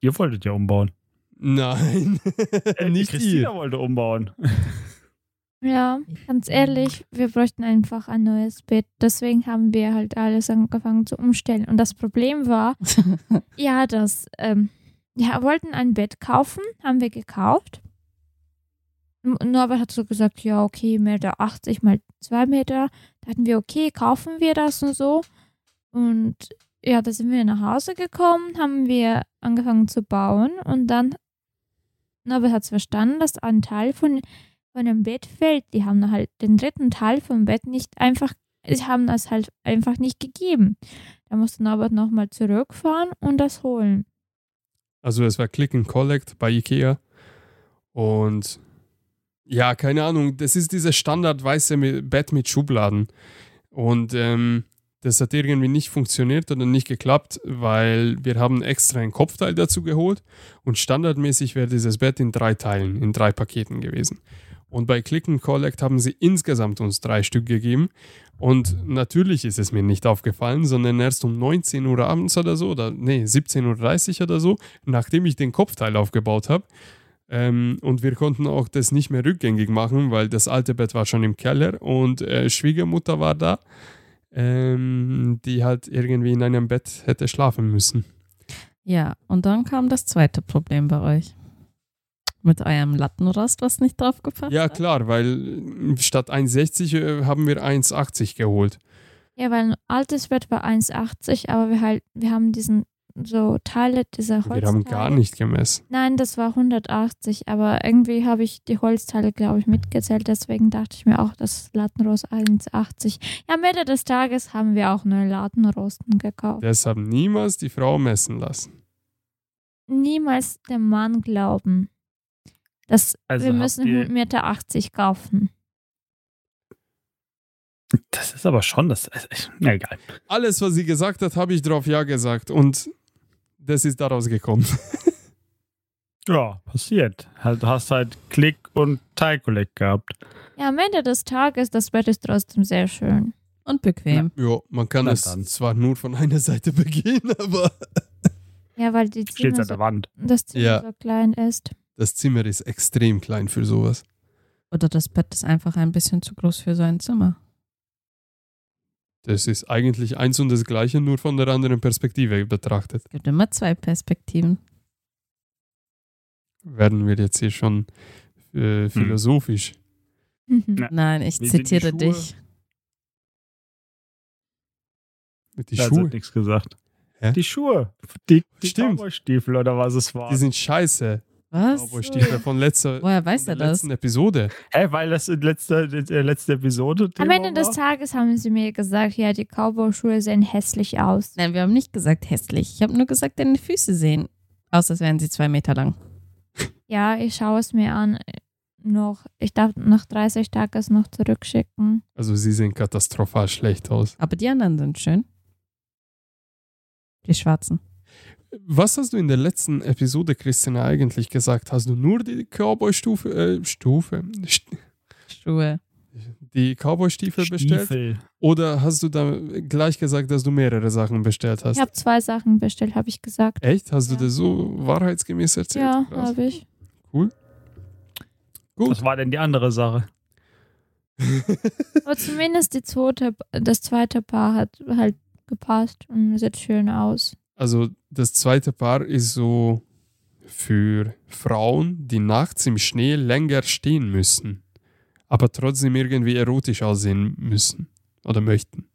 Ihr wolltet ja umbauen. Nein, Äh, nicht Christina ihr. wollte umbauen. Ja, ganz ehrlich, wir bräuchten einfach ein neues Bett. Deswegen haben wir halt alles angefangen zu umstellen. Und das Problem war, ja, dass ähm, ja, wollten ein Bett kaufen, haben wir gekauft. Norbert hat so gesagt, ja, okay, Meter 80 mal 2 Meter. Da hatten wir, okay, kaufen wir das und so. Und ja, da sind wir nach Hause gekommen, haben wir angefangen zu bauen und dann Norbert hat es verstanden, dass ein Teil von, von dem Bett fällt. Die haben halt den dritten Teil vom Bett nicht einfach, sie haben das halt einfach nicht gegeben. Da musste Norbert nochmal zurückfahren und das holen. Also es war Click and Collect bei Ikea. Und ja, keine Ahnung, das ist dieses Standard weiße Mi- Bett mit Schubladen. Und ähm, das hat irgendwie nicht funktioniert oder nicht geklappt, weil wir haben extra ein Kopfteil dazu geholt und standardmäßig wäre dieses Bett in drei Teilen, in drei Paketen gewesen. Und bei Click and Collect haben sie insgesamt uns drei Stück gegeben. Und natürlich ist es mir nicht aufgefallen, sondern erst um 19 Uhr abends oder so, oder nee, 17.30 Uhr oder so, nachdem ich den Kopfteil aufgebaut habe. Ähm, und wir konnten auch das nicht mehr rückgängig machen, weil das alte Bett war schon im Keller und äh, Schwiegermutter war da, ähm, die halt irgendwie in einem Bett hätte schlafen müssen. Ja, und dann kam das zweite Problem bei euch. Mit eurem Lattenrost, was nicht drauf gepasst Ja, hat. klar, weil äh, statt 1,60 äh, haben wir 1,80 geholt. Ja, weil ein altes Bett war 1,80, aber wir halt, wir haben diesen so Teile dieser Holzteile. Wir haben gar nicht gemessen. Nein, das war 180, aber irgendwie habe ich die Holzteile, glaube ich, mitgezählt. Deswegen dachte ich mir auch, das Lattenrost 1,80. Ja, am Ende des Tages haben wir auch neue Lattenrosten gekauft. Deshalb niemals die Frau messen lassen. Niemals dem Mann glauben, dass Also wir müssen ihr- 1,80 Meter kaufen. Das ist aber schon das. Na egal. Alles, was sie gesagt hat, habe ich drauf Ja gesagt und das ist daraus gekommen. Ja, passiert. Halt, Du hast halt Klick und Teilkollekt gehabt. Ja, am Ende des Tages, das Bett ist trotzdem sehr schön. Und bequem. Ja, man kann Na es dann. zwar nur von einer Seite begehen, aber Ja, weil die Steht Zimmer an so, der Wand. das Zimmer Ja. so klein ist. das Zimmer ist extrem klein für sowas. Oder das Bett ist einfach ein bisschen zu groß für so ein Zimmer. Das ist eigentlich eins und das gleiche, nur von der anderen Perspektive betrachtet. Es gibt immer zwei Perspektiven. Werden wir jetzt hier schon äh, philosophisch. Na, Nein, ich Wie zitiere Schuhe? dich. Die da Schuhe, hat nichts gesagt. Hä? Die Schuhe. Die, die Stimmt. Cowboy-Stiefel oder was es war. die sind scheiße. Was? Cowboy-Stiefel von letzter, Woher weiß von er der das? letzten Episode. Hä, weil das in letzter, in der letzten Episode Am Thema Ende des war? Tages haben sie mir gesagt, ja, die Cowboy-Schuhe sehen hässlich aus. Nein, wir haben nicht gesagt hässlich. Ich habe nur gesagt, deine Füße sehen aus, als wären sie zwei Meter lang. Ja, ich schaue es mir an. Noch, ich darf nach 30 Tagen es noch zurückschicken. Also sie sehen katastrophal schlecht aus. Aber die anderen sind schön. Die schwarzen. Was hast du in der letzten Episode, Christina, eigentlich gesagt? Hast du nur die Cowboy-Stufe, äh, Stufe, St- Schuhe. die Cowboy-Stiefel bestellt? Stiefel. Oder hast du da gleich gesagt, dass du mehrere Sachen bestellt hast? Ich habe zwei Sachen bestellt, habe ich gesagt. Echt? Hast Ja. du das so wahrheitsgemäß erzählt? Ja, habe ich. Gut. Was war denn die andere Sache? Aber zumindest die zweite, das zweite Paar hat halt gepasst und sieht schön aus. Also das zweite Paar ist so für Frauen, die nachts im Schnee länger stehen müssen, aber trotzdem irgendwie erotisch aussehen müssen oder möchten.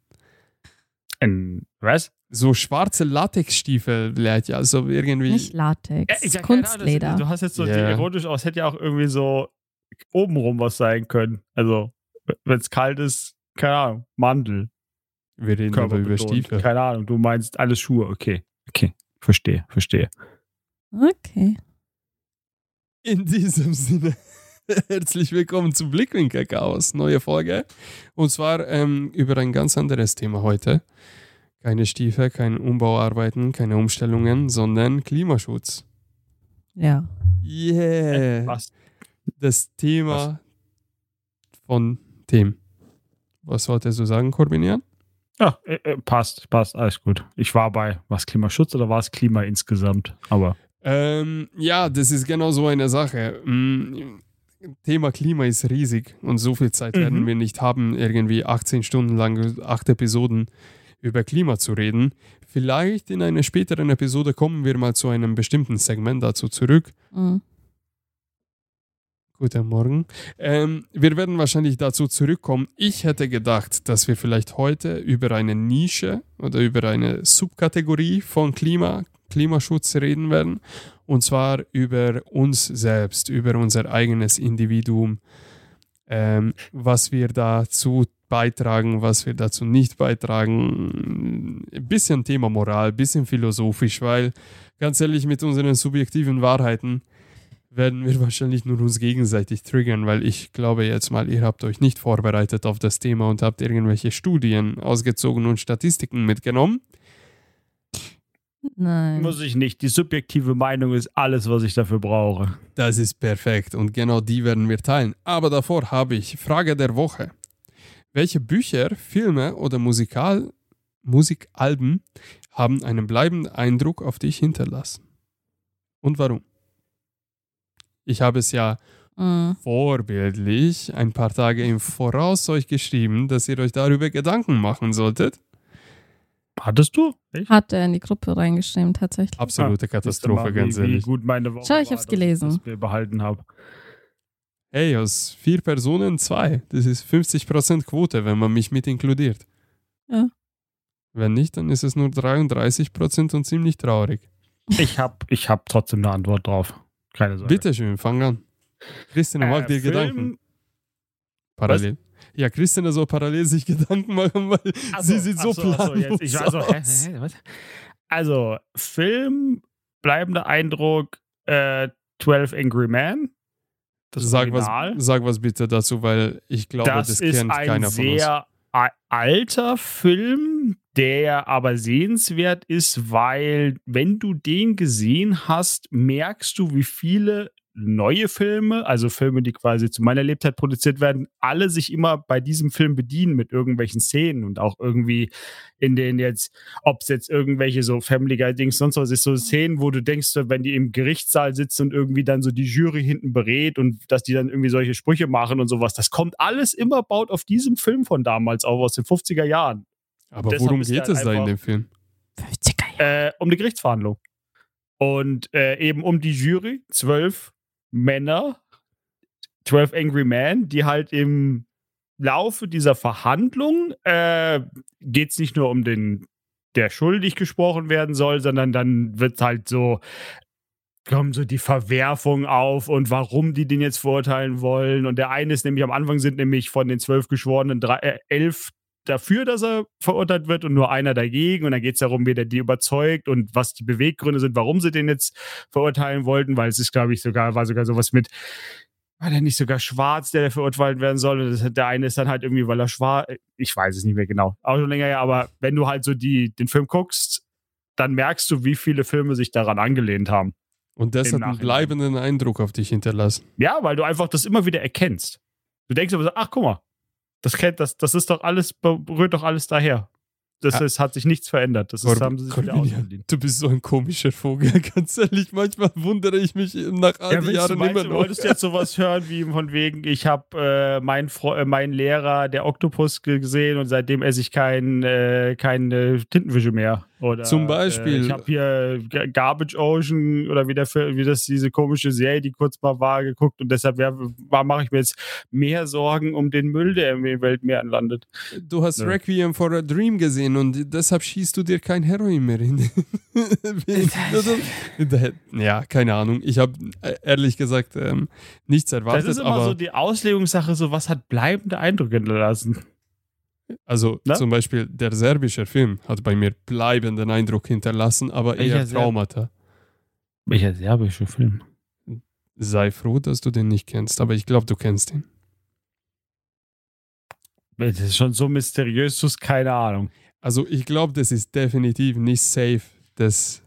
Ein, was? So schwarze Latexstiefel, ja, also irgendwie. Nicht Latex. Ja, Kunstleder. Das, du hast jetzt so Ja. die erotisch aus, hätte ja auch irgendwie so obenrum was sein können. Also, wenn es kalt ist, keine Ahnung, Mandel. Wir reden aber über. Stiefel. Keine Ahnung, du meinst alles Schuhe. Okay, okay, verstehe, verstehe. Okay. In diesem Sinne, herzlich willkommen zu Blickwinkel Chaos, neue Folge. Und zwar ähm, über ein ganz anderes Thema heute. Keine Stiefel, keine Umbauarbeiten, keine Umstellungen, sondern Klimaschutz. Ja. Yeah! Was? Das Thema von Themen. Was wolltest du sagen, Corbinian? Ja, äh, äh, passt, passt, alles gut. Ich war bei, was Klimaschutz oder war es Klima insgesamt? Aber Ähm, ja, das ist genau so eine Sache. Mm, Thema Klima ist riesig und so viel Zeit Mhm. werden wir nicht haben, irgendwie 18 Stunden lang, acht Episoden über Klima zu reden. Vielleicht in einer späteren Episode kommen wir mal zu einem bestimmten Segment dazu zurück. Mhm. Guten Morgen. Ähm, wir werden wahrscheinlich dazu zurückkommen. Ich hätte gedacht, dass wir vielleicht heute über eine Nische oder über eine Subkategorie von Klima, Klimaschutz reden werden. Und zwar über uns selbst, über unser eigenes Individuum, ähm, was wir dazu beitragen, was wir dazu nicht beitragen. Ein bisschen Thema Moral, ein bisschen philosophisch, weil ganz ehrlich, mit unseren subjektiven Wahrheiten werden wir wahrscheinlich nur uns gegenseitig triggern, weil ich glaube jetzt mal, ihr habt euch nicht vorbereitet auf das Thema und habt irgendwelche Studien ausgezogen und Statistiken mitgenommen. Nein. Muss ich nicht. Die subjektive Meinung ist alles, was ich dafür brauche. Das ist perfekt und genau die werden wir teilen. Aber davor habe ich Frage der Woche. Welche Bücher, Filme oder Musikal Musikalben haben einen bleibenden Eindruck auf dich hinterlassen? Und warum? Ich habe es ja Mhm. vorbildlich ein paar Tage im Voraus euch geschrieben, dass ihr euch darüber Gedanken machen solltet. Hattest du? Ich? Hat er in die Gruppe reingeschrieben, tatsächlich. Absolute Katastrophe, wie, ganz wie ehrlich. gut meine Woche Schau, ich war, hab's dass gelesen. Ich das mir behalten habe. Hey, aus vier Personen zwei. Das ist 50% Quote, wenn man mich mit inkludiert. Ja. Wenn nicht, dann ist es nur 33% und ziemlich traurig. Ich habe ich hab trotzdem eine Antwort drauf. Keine Sorge. Bitteschön, fang an. Christina macht dir Äh, Film- Gedanken. Parallel. Ja, Christina soll parallel sich Gedanken machen, weil Ach sie sieht so ach planlos jetzt. Ich, also, hä, aus. hä, was? also, Film, bleibender Eindruck, äh, 12 Angry Men. Das Sag was, sag was bitte dazu, weil ich glaube, das, das, ist kennt ein keiner von uns. sehr a- alter Film, der aber sehenswert ist, weil wenn du den gesehen hast, merkst du, wie viele neue Filme, also Filme, die quasi zu meiner Lebzeit produziert werden, alle sich immer bei diesem Film bedienen mit irgendwelchen Szenen und auch irgendwie in den jetzt, ob es jetzt irgendwelche so Family Guy Dings sonst was ist, so Szenen, wo du denkst, wenn die im Gerichtssaal sitzen und irgendwie dann so die Jury hinten berät und dass die dann irgendwie solche Sprüche machen und sowas, das kommt alles immer baut auf diesem Film von damals auf, aus den 50er Jahren, Aber worum geht es da in dem Film? 50er Jahre. äh, um die Gerichtsverhandlung. Und äh, eben um die Jury, zwölf Männer, 12 Angry Men, die halt im Laufe dieser Verhandlung äh, geht es nicht nur um den, der schuldig gesprochen werden soll, sondern dann wird halt so, kommen so die Verwerfung auf und warum die den jetzt verurteilen wollen. Und der eine ist nämlich am Anfang sind nämlich von den zwölf Geschworenen drei, äh, elf dafür, dass er verurteilt wird und nur einer dagegen. Und dann geht es darum, wie der die überzeugt und was die Beweggründe sind, warum sie den jetzt verurteilen wollten, weil es ist, glaube ich, sogar, war sogar sowas mit, war der nicht sogar schwarz, der, verurteilt werden soll? Und das, der eine ist dann halt irgendwie, weil er schwarz, ich weiß es nicht mehr genau, auch schon länger her, aber wenn du halt so die, den Film guckst, dann merkst du, wie viele Filme sich daran angelehnt haben. Und das hat einen bleibenden Eindruck auf dich hinterlassen. Ja, weil du einfach das immer wieder erkennst. Du denkst aber so, ach guck mal, das kennt das, das ist doch alles, berührt doch alles daher. Das Ja. ist, hat sich nichts verändert. Das ist, haben sie sich wieder ausgeliehen. Du bist so ein komischer Vogel, ganz ehrlich. Manchmal wundere ich mich nach all Ja, du, Jahren immer du noch. wolltest jetzt sowas hören wie von wegen, ich habe äh, meinen äh, meinen Lehrer, der Oktopus, ge- gesehen und seitdem esse ich kein, äh, keine Tintenwische mehr. Oder, Zum Beispiel- Äh, ich habe hier Garbage Ocean oder wie, der, wie das diese komische Serie, die kurz mal war, geguckt und deshalb mache ich mir jetzt mehr Sorgen um den Müll, der im Weltmeeren landet. Du hast Ja. Requiem for a Dream gesehen und deshalb schießt du dir kein Heroin mehr in. ja, keine Ahnung. Ich habe äh, ehrlich gesagt ähm, nichts Das erwartet, ist immer aber so die Auslegungssache, so was hat bleibende Eindrücke hinterlassen. Also Ne? zum Beispiel der serbische Film hat bei mir bleibenden Eindruck hinterlassen, aber Welcher eher Serb- Traumata. Welcher serbische Film? Sei froh, dass du den nicht kennst, aber ich glaube, du kennst ihn. Das ist schon so mysteriös, du hast keine Ahnung. Also ich glaube, das ist definitiv nicht safe, das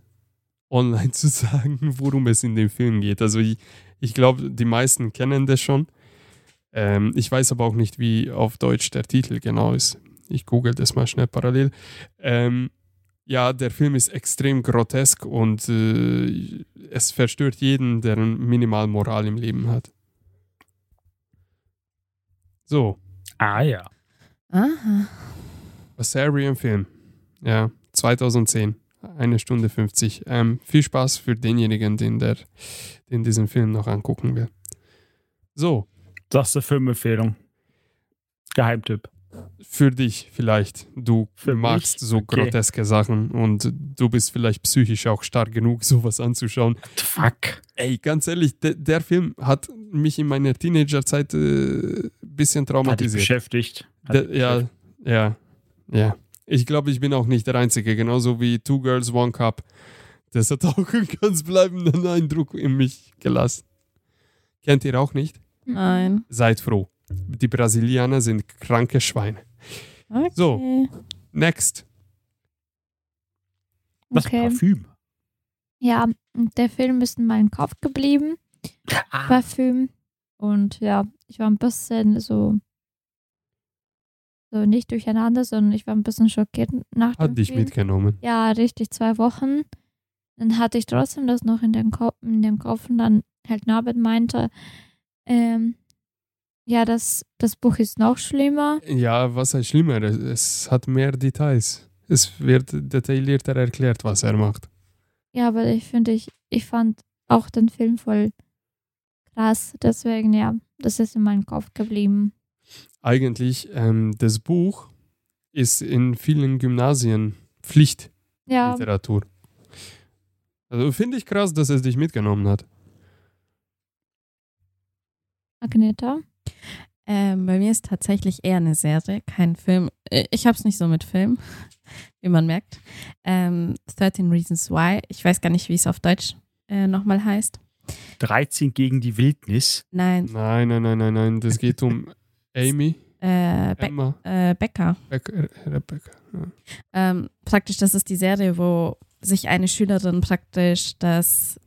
online zu sagen, worum es in dem Film geht. Also ich, ich glaube, die meisten kennen das schon. Ähm, ich weiß aber auch nicht, wie auf Deutsch der Titel genau ist. Ich google das mal schnell parallel. Ähm, ja, der Film ist extrem grotesk und äh, es verstört jeden, der minimal Moral im Leben hat. So, Ah ja. Aha. Assyrian-Film. Ja, 2010. Eine Stunde 50. Ähm, viel Spaß für denjenigen, den, der, den diesen Film noch angucken will. So, Das ist eine Filmempfehlung. Geheimtipp. für dich vielleicht. Du Für magst mich? so Okay. groteske Sachen und du bist vielleicht psychisch auch stark genug, sowas anzuschauen. Fuck. Ey, ganz ehrlich, de, der Film hat mich in meiner Teenagerzeit ein äh, bisschen Hat traumatisiert. beschäftigt. Hat Der, dich ja, beschäftigt. ja, ja. Ich glaube, ich bin auch nicht der Einzige, genauso wie Two Girls, One Cup. Das hat auch einen ganz bleibenden Eindruck in mich gelassen. Kennt ihr auch nicht? Nein. Seid froh. Die Brasilianer sind kranke Schweine. Okay. So. Next. Das Okay. Parfüm. Ja, der Film ist in meinem Kopf geblieben. Ah, Parfüm. Und ja, ich war ein bisschen so, so nicht durcheinander, sondern ich war ein bisschen schockiert nach dem Hat dich Film. mitgenommen. Ja, richtig, zwei Wochen. Dann hatte ich trotzdem das noch in den Kopf, in den Kopf und dann halt Norbert meinte, ähm, ja, das, das Buch ist noch schlimmer. Ja, was heißt schlimmer? Es- hat mehr Details. Es wird detaillierter erklärt, was er macht. Ja, aber ich finde, ich, ich fand auch den Film voll krass. Deswegen, ja, das ist in meinem Kopf geblieben. Eigentlich, ähm, das Buch ist in vielen Gymnasien Pflichtliteratur. Ja, Also finde ich krass, dass es dich mitgenommen hat. Agneta. Ähm, bei mir ist tatsächlich eher eine Serie, kein Film. Äh, Ich habe es nicht so mit Film, wie man merkt. Ähm, 13 Reasons Why. Ich weiß gar nicht, wie es auf Deutsch äh, nochmal heißt. 13 gegen die Wildnis. Nein, Nein, nein, nein, nein, nein. Das geht um Amy, äh, Be Emma, äh, Becker. Becker, Rebecca. Ja. Ähm, praktisch, das ist die Serie, wo sich eine Schülerin praktisch das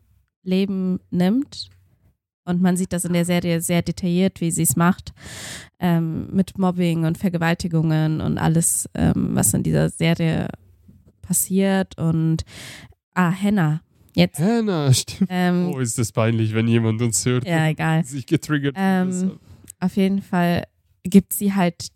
Leben nimmt. Und man sieht das in der Serie sehr detailliert, wie sie es macht. Ähm, mit Mobbing und Vergewaltigungen und alles, ähm, was in dieser Serie passiert. Und, ah, Henna. Jetzt. Hannah, stimmt. Ähm, Oh, ist das peinlich, wenn jemand uns hört ja, egal. sich getriggert Ähm. Auf jeden Fall gibt sie halt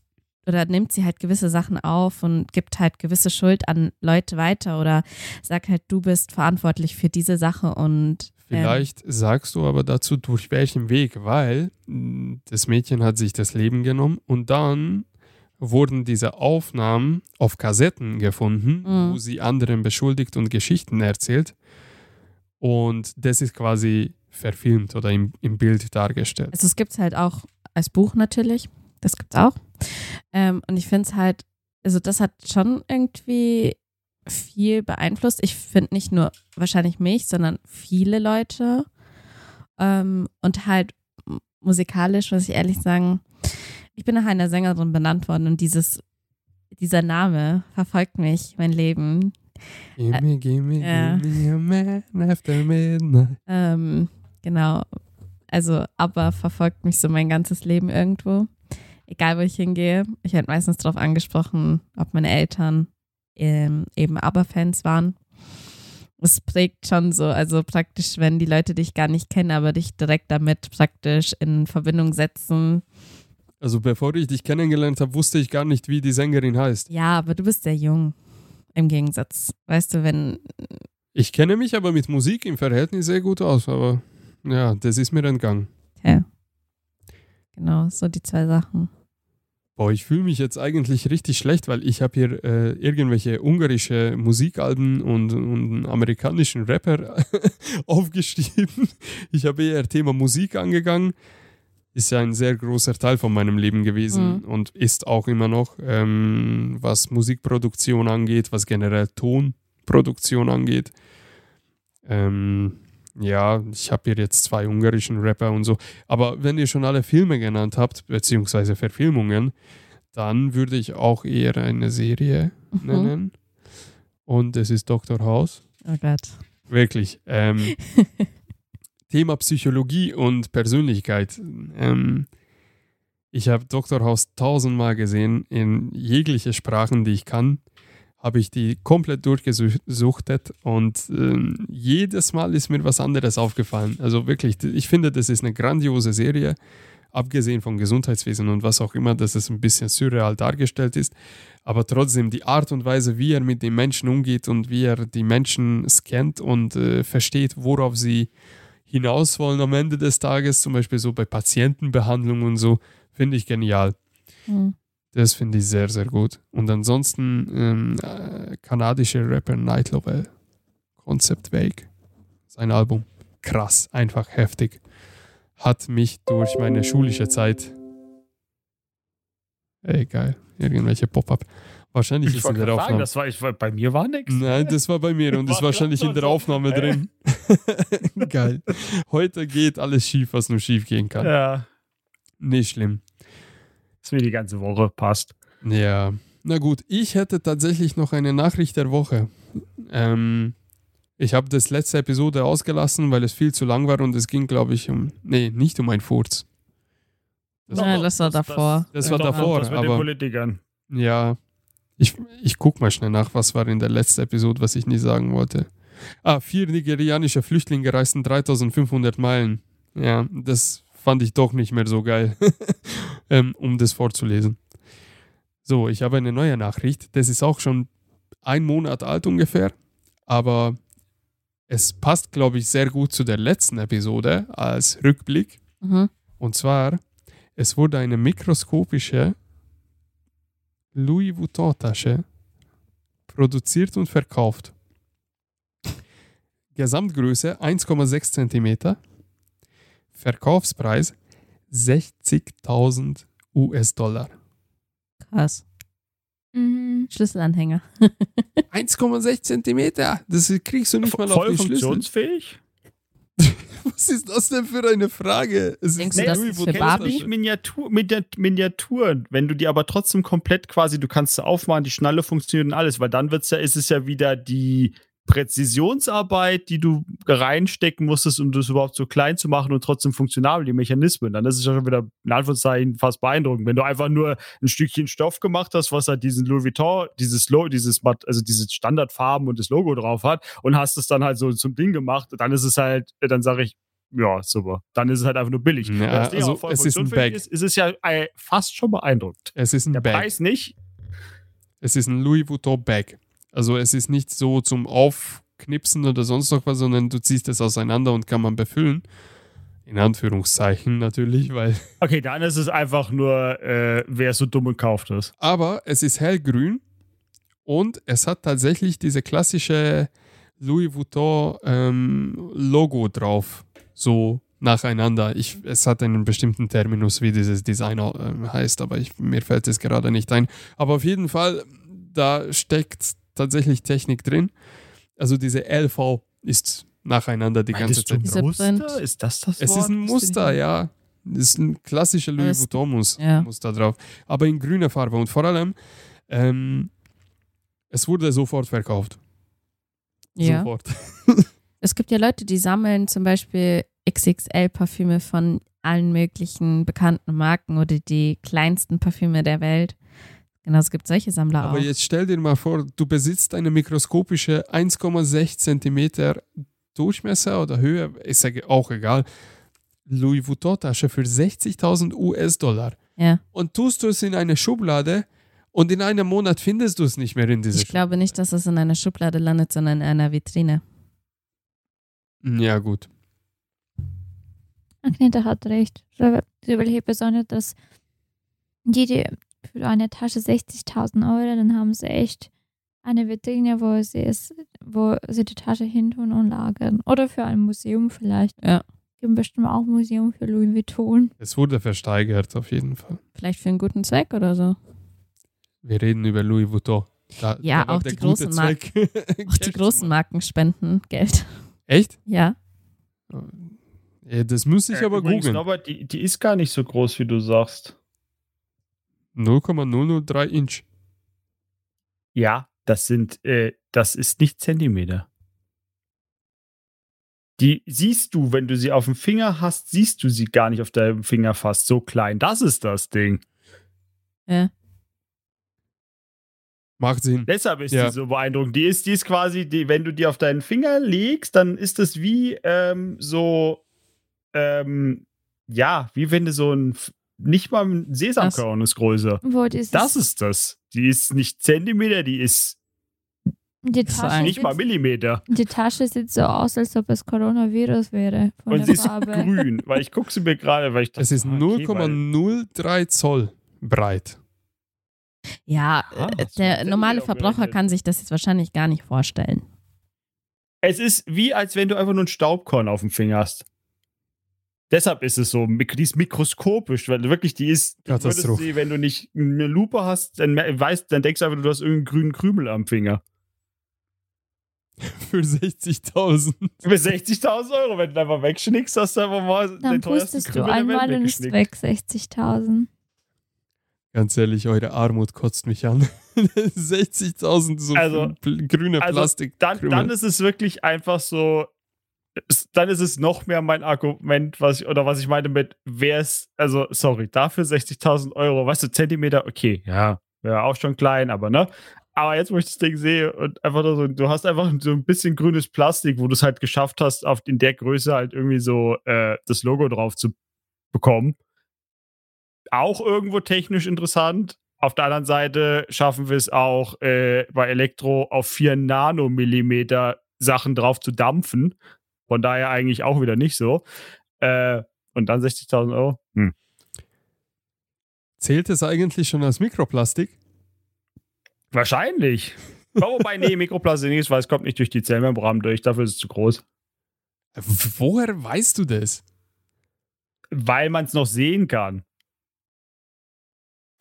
oder nimmt sie halt gewisse Sachen auf und gibt halt gewisse Schuld an Leute weiter oder sagt halt, du bist verantwortlich für diese Sache und ähm, Vielleicht sagst du aber dazu, durch welchen Weg, weil das Mädchen hat sich das Leben genommen und dann wurden diese Aufnahmen auf Kassetten gefunden, Mhm. wo sie anderen beschuldigt und Geschichten erzählt. Und das ist quasi verfilmt oder im, im Bild dargestellt. Also es gibt es halt auch als Buch natürlich. Das gibt's auch. Ähm, und ich finde es halt, also das hat schon irgendwie viel beeinflusst. Ich finde nicht nur wahrscheinlich mich, sondern viele Leute. Ähm, und halt musikalisch, muss ich ehrlich sagen, ich bin nach einer Sängerin benannt worden und dieses, dieser Name verfolgt mich mein Leben. Gimme, gimme, ja. gimme a man after midnight. Ähm, genau. Also, aber verfolgt mich so mein ganzes Leben irgendwo. Egal, wo ich hingehe. Ich werde meistens darauf angesprochen, ob meine Eltern ähm, eben Aber-Fans waren. Es prägt schon so, also praktisch, wenn die Leute dich gar nicht kennen, aber dich direkt damit praktisch in Verbindung setzen. Also bevor ich dich kennengelernt habe, wusste ich gar nicht, wie die Sängerin heißt. Ja, aber du bist sehr jung. Im Gegensatz. Weißt du, wenn, Ich kenne mich aber mit Musik im Verhältnis sehr gut aus, aber ja, das ist mir entgangen. ja. Genau, so die zwei Sachen. Boah, ich fühle mich jetzt eigentlich richtig schlecht, weil ich habe hier äh, irgendwelche ungarische Musikalben und, und einen amerikanischen Rapper aufgeschrieben. Ich habe eher Thema Musik angegangen. Ist ja ein sehr großer Teil von meinem Leben gewesen Mhm. und ist auch immer noch, ähm, was Musikproduktion angeht, was generell Tonproduktion angeht. Ähm, ja, ich habe hier jetzt zwei ungarischen Rapper und so. Aber wenn ihr schon alle Filme genannt habt, beziehungsweise Verfilmungen, dann würde ich auch eher eine Serie Mhm. nennen. Und es ist Dr. House. Oh Gott. Wirklich. Ähm, Thema Psychologie und Persönlichkeit. Ähm, ich habe Dr. House tausendmal gesehen in jegliche Sprachen, die ich kann. Habe ich die komplett durchgesuchtet und ähm, jedes Mal ist mir was anderes aufgefallen. Also wirklich, ich finde, das ist eine grandiose Serie, abgesehen vom Gesundheitswesen und was auch immer, dass es ein bisschen surreal dargestellt ist. Aber trotzdem die Art und Weise, wie er mit den Menschen umgeht und wie er die Menschen scannt und äh, versteht, worauf sie hinaus wollen am Ende des Tages, zum Beispiel so bei Patientenbehandlung und so, finde ich genial. Hm. Das finde ich sehr, sehr gut. Und ansonsten ähm, äh, kanadische Rapper Night Lovell. Concept Vague. Sein Album. Krass, einfach heftig. Hat mich durch meine schulische Zeit. Ey, geil. Irgendwelche Pop-up. Wahrscheinlich ist in der sagen, Aufnahme. das war, ich, bei mir war nichts. Nein, das war bei mir und ist War wahrscheinlich in der so? Aufnahme Äh. drin. Geil. Heute geht alles schief, was nur schief gehen kann. Ja, Nicht schlimm. Ist mir die ganze Woche passt. Ja, na gut, ich hätte tatsächlich noch eine Nachricht der Woche. Ähm, ich habe das letzte Episode ausgelassen, weil es viel zu lang war und es ging, glaube ich, um. Nee, nicht um ein Furz. Das, Ja, das war davor. Das war doch, davor, Das aber- den Politikern. Ja, ich, ich guck mal schnell nach, was war in der letzten Episode, was ich nie sagen wollte. Ah, vier nigerianische Flüchtlinge reisten 3500 Meilen. Ja, das fand ich doch nicht mehr so geil, ähm, um das vorzulesen. So, ich habe eine neue Nachricht. Das ist auch schon ein Monat alt ungefähr, aber es passt, glaube ich, sehr gut zu der letzten Episode als Rückblick. Mhm. Und zwar, es wurde eine mikroskopische Louis Vuitton-Tasche produziert und verkauft. Gesamtgröße 1,6 cm. Verkaufspreis 60.000 US-Dollar. Krass. Mhm. Schlüsselanhänger. 1,6 cm? Das kriegst du nicht mal auf Voll die Schlüssel. funktionsfähig? Was ist das denn für eine Frage? Es Denkst ist du, eine das ist für Barbie? Nicht Miniatur, Miniat- Miniaturen, wenn du die aber trotzdem komplett quasi, du kannst sie aufmachen, die Schnalle funktioniert und alles, weil dann wird's ja, ist es ja wieder die Präzisionsarbeit, die du reinstecken musstest, um das überhaupt so klein zu machen und trotzdem funktionabel, die Mechanismen. Dann ist es ja schon wieder in Anführungszeichen fast beeindruckend. Wenn du einfach nur ein Stückchen Stoff gemacht hast, was halt diesen Louis Vuitton, dieses Logo, dieses, also diese Standardfarben und das Logo drauf hat und hast es dann halt so zum Ding gemacht, dann ist es halt, dann sage ich, ja, super. Dann ist es halt einfach nur billig. Ja, also es ist ein Bag. Ist, ist es ja äh, fast schon beeindruckt. Es ist ein Der Bag. Preis nicht. Es ist ein Louis Vuitton Bag. Also es ist nicht so zum Aufknipsen oder sonst noch was, sondern du ziehst es auseinander und kann man befüllen. In Anführungszeichen natürlich, weil. Okay, dann ist es einfach nur, äh, wer so dumm und kauft es. Aber es ist hellgrün und es hat tatsächlich diese klassische Louis Vuitton ähm, Logo drauf. So nacheinander. Ich, es hat einen bestimmten Terminus, wie dieses Design ähm, heißt, aber ich, mir fällt es gerade nicht ein. Aber auf jeden Fall, da steckt tatsächlich Technik drin. Also diese LV ist nacheinander die ganze Meintest du Zeit. Print. Muster? Ist das das Es Wort? ist ein Muster, ja. Es ist ein klassischer Louis Es- Vuitton Mus ja. Muster drauf. Aber in grüner Farbe. Und vor allem, ähm, es wurde sofort verkauft. Ja. Sofort. Es gibt ja Leute, die sammeln zum Beispiel XXL-Parfüme von allen möglichen bekannten Marken oder die kleinsten Parfüme der Welt. Genau, es gibt solche Sammler Aber auch. jetzt stell dir mal vor, du besitzt eine mikroskopische 1,6 Zentimeter Durchmesser oder Höhe, ist ja auch egal, Louis Vuitton-Tasche für 60.000 US-Dollar. Ja. Und tust du es in eine Schublade und in einem Monat findest du es nicht mehr in dieser Ich glaube nicht, dass es in einer Schublade landet, sondern in einer Vitrine. Schublade. Ja, gut. Agneta hat recht. Sie überlegt besonders, dass die, die für eine Tasche 60.000 Euro, dann haben sie echt eine Vitrine, wo sie es, wo sie die Tasche hintun und lagern. Oder für ein Museum vielleicht. Ja. Gibt bestimmt auch ein Museum für Louis Vuitton. Es wurde versteigert, auf jeden Fall. Vielleicht für einen guten Zweck oder so. Wir reden über Louis Vuitton. Da, Ja, da auch die großen Mar- Zweck. Auch die großen Marken spenden Geld. Echt? Ja. Ja, das muss ich Äh, aber übrigens, googeln. Norbert, die, die ist gar nicht so groß, wie du sagst. 0,003 Inch. Ja, das sind, äh, das ist nicht Zentimeter. Die siehst du, wenn du sie auf dem Finger hast, siehst du sie gar nicht auf deinem Finger fast so klein. Das ist das Ding. ja. Macht Sinn. Deshalb ist Ja. die so beeindruckend. Die ist, die ist quasi, die, wenn du die auf deinen Finger legst, dann ist das wie ähm, so, ähm, ja, wie wenn du so ein, nicht mal ein Sesamkorn ist größer. Dieses, Das ist das. Die ist nicht Zentimeter, die ist die ist Tasche, nicht mal sieht, Millimeter. die Tasche sieht so aus, als ob es Coronavirus wäre. Von Und der sie ist Farbe. grün, weil ich gucke sie mir gerade, weil ich Es ist ah, okay, 0,03 Zoll breit. Ja, Ah, äh, der normale Verbraucher kann sich das jetzt wahrscheinlich gar nicht vorstellen. Es ist wie, als wenn du einfach nur ein Staubkorn auf dem Finger hast. Deshalb ist es so, die ist mikroskopisch, weil wirklich die ist, du würdest Katastrophe. sie, wenn du nicht eine Lupe hast, dann weißt, dann denkst du einfach, du hast irgendeinen grünen Krümel am Finger. Für 60.000. Für 60.000 Euro, wenn du einfach wegschnickst, hast du einfach mal Dann den teuersten pustest du Krümel der Welt einmal und ist weg, 60.000. Ganz ehrlich, eure Armut kotzt mich an. 60.000 so Also- grüne also Plastik. Dann, dann ist es wirklich einfach so, dann ist es noch mehr mein Argument, was ich, oder was ich meine mit, wer es, also sorry, dafür 60.000 Euro, weißt du, Zentimeter, okay, ja, ja, auch schon klein, aber ne? Aber jetzt, wo ich das Ding sehe und einfach so, du hast einfach so ein bisschen grünes Plastik, wo du es halt geschafft hast, auf in der Größe halt irgendwie so äh, das Logo drauf zu bekommen. Auch irgendwo technisch interessant. Auf der anderen Seite schaffen wir es auch äh, bei Elektro auf 4 Nanomillimeter Sachen drauf zu dampfen. Von daher eigentlich auch wieder nicht so. Äh, und dann 60.000 Euro. Hm. Zählt es eigentlich schon als Mikroplastik? Wahrscheinlich. Wobei, nee, Mikroplastik nicht, weil es kommt nicht durch die Zellmembran durch. Dafür ist es zu groß. Woher weißt du das? Weil man es noch sehen kann.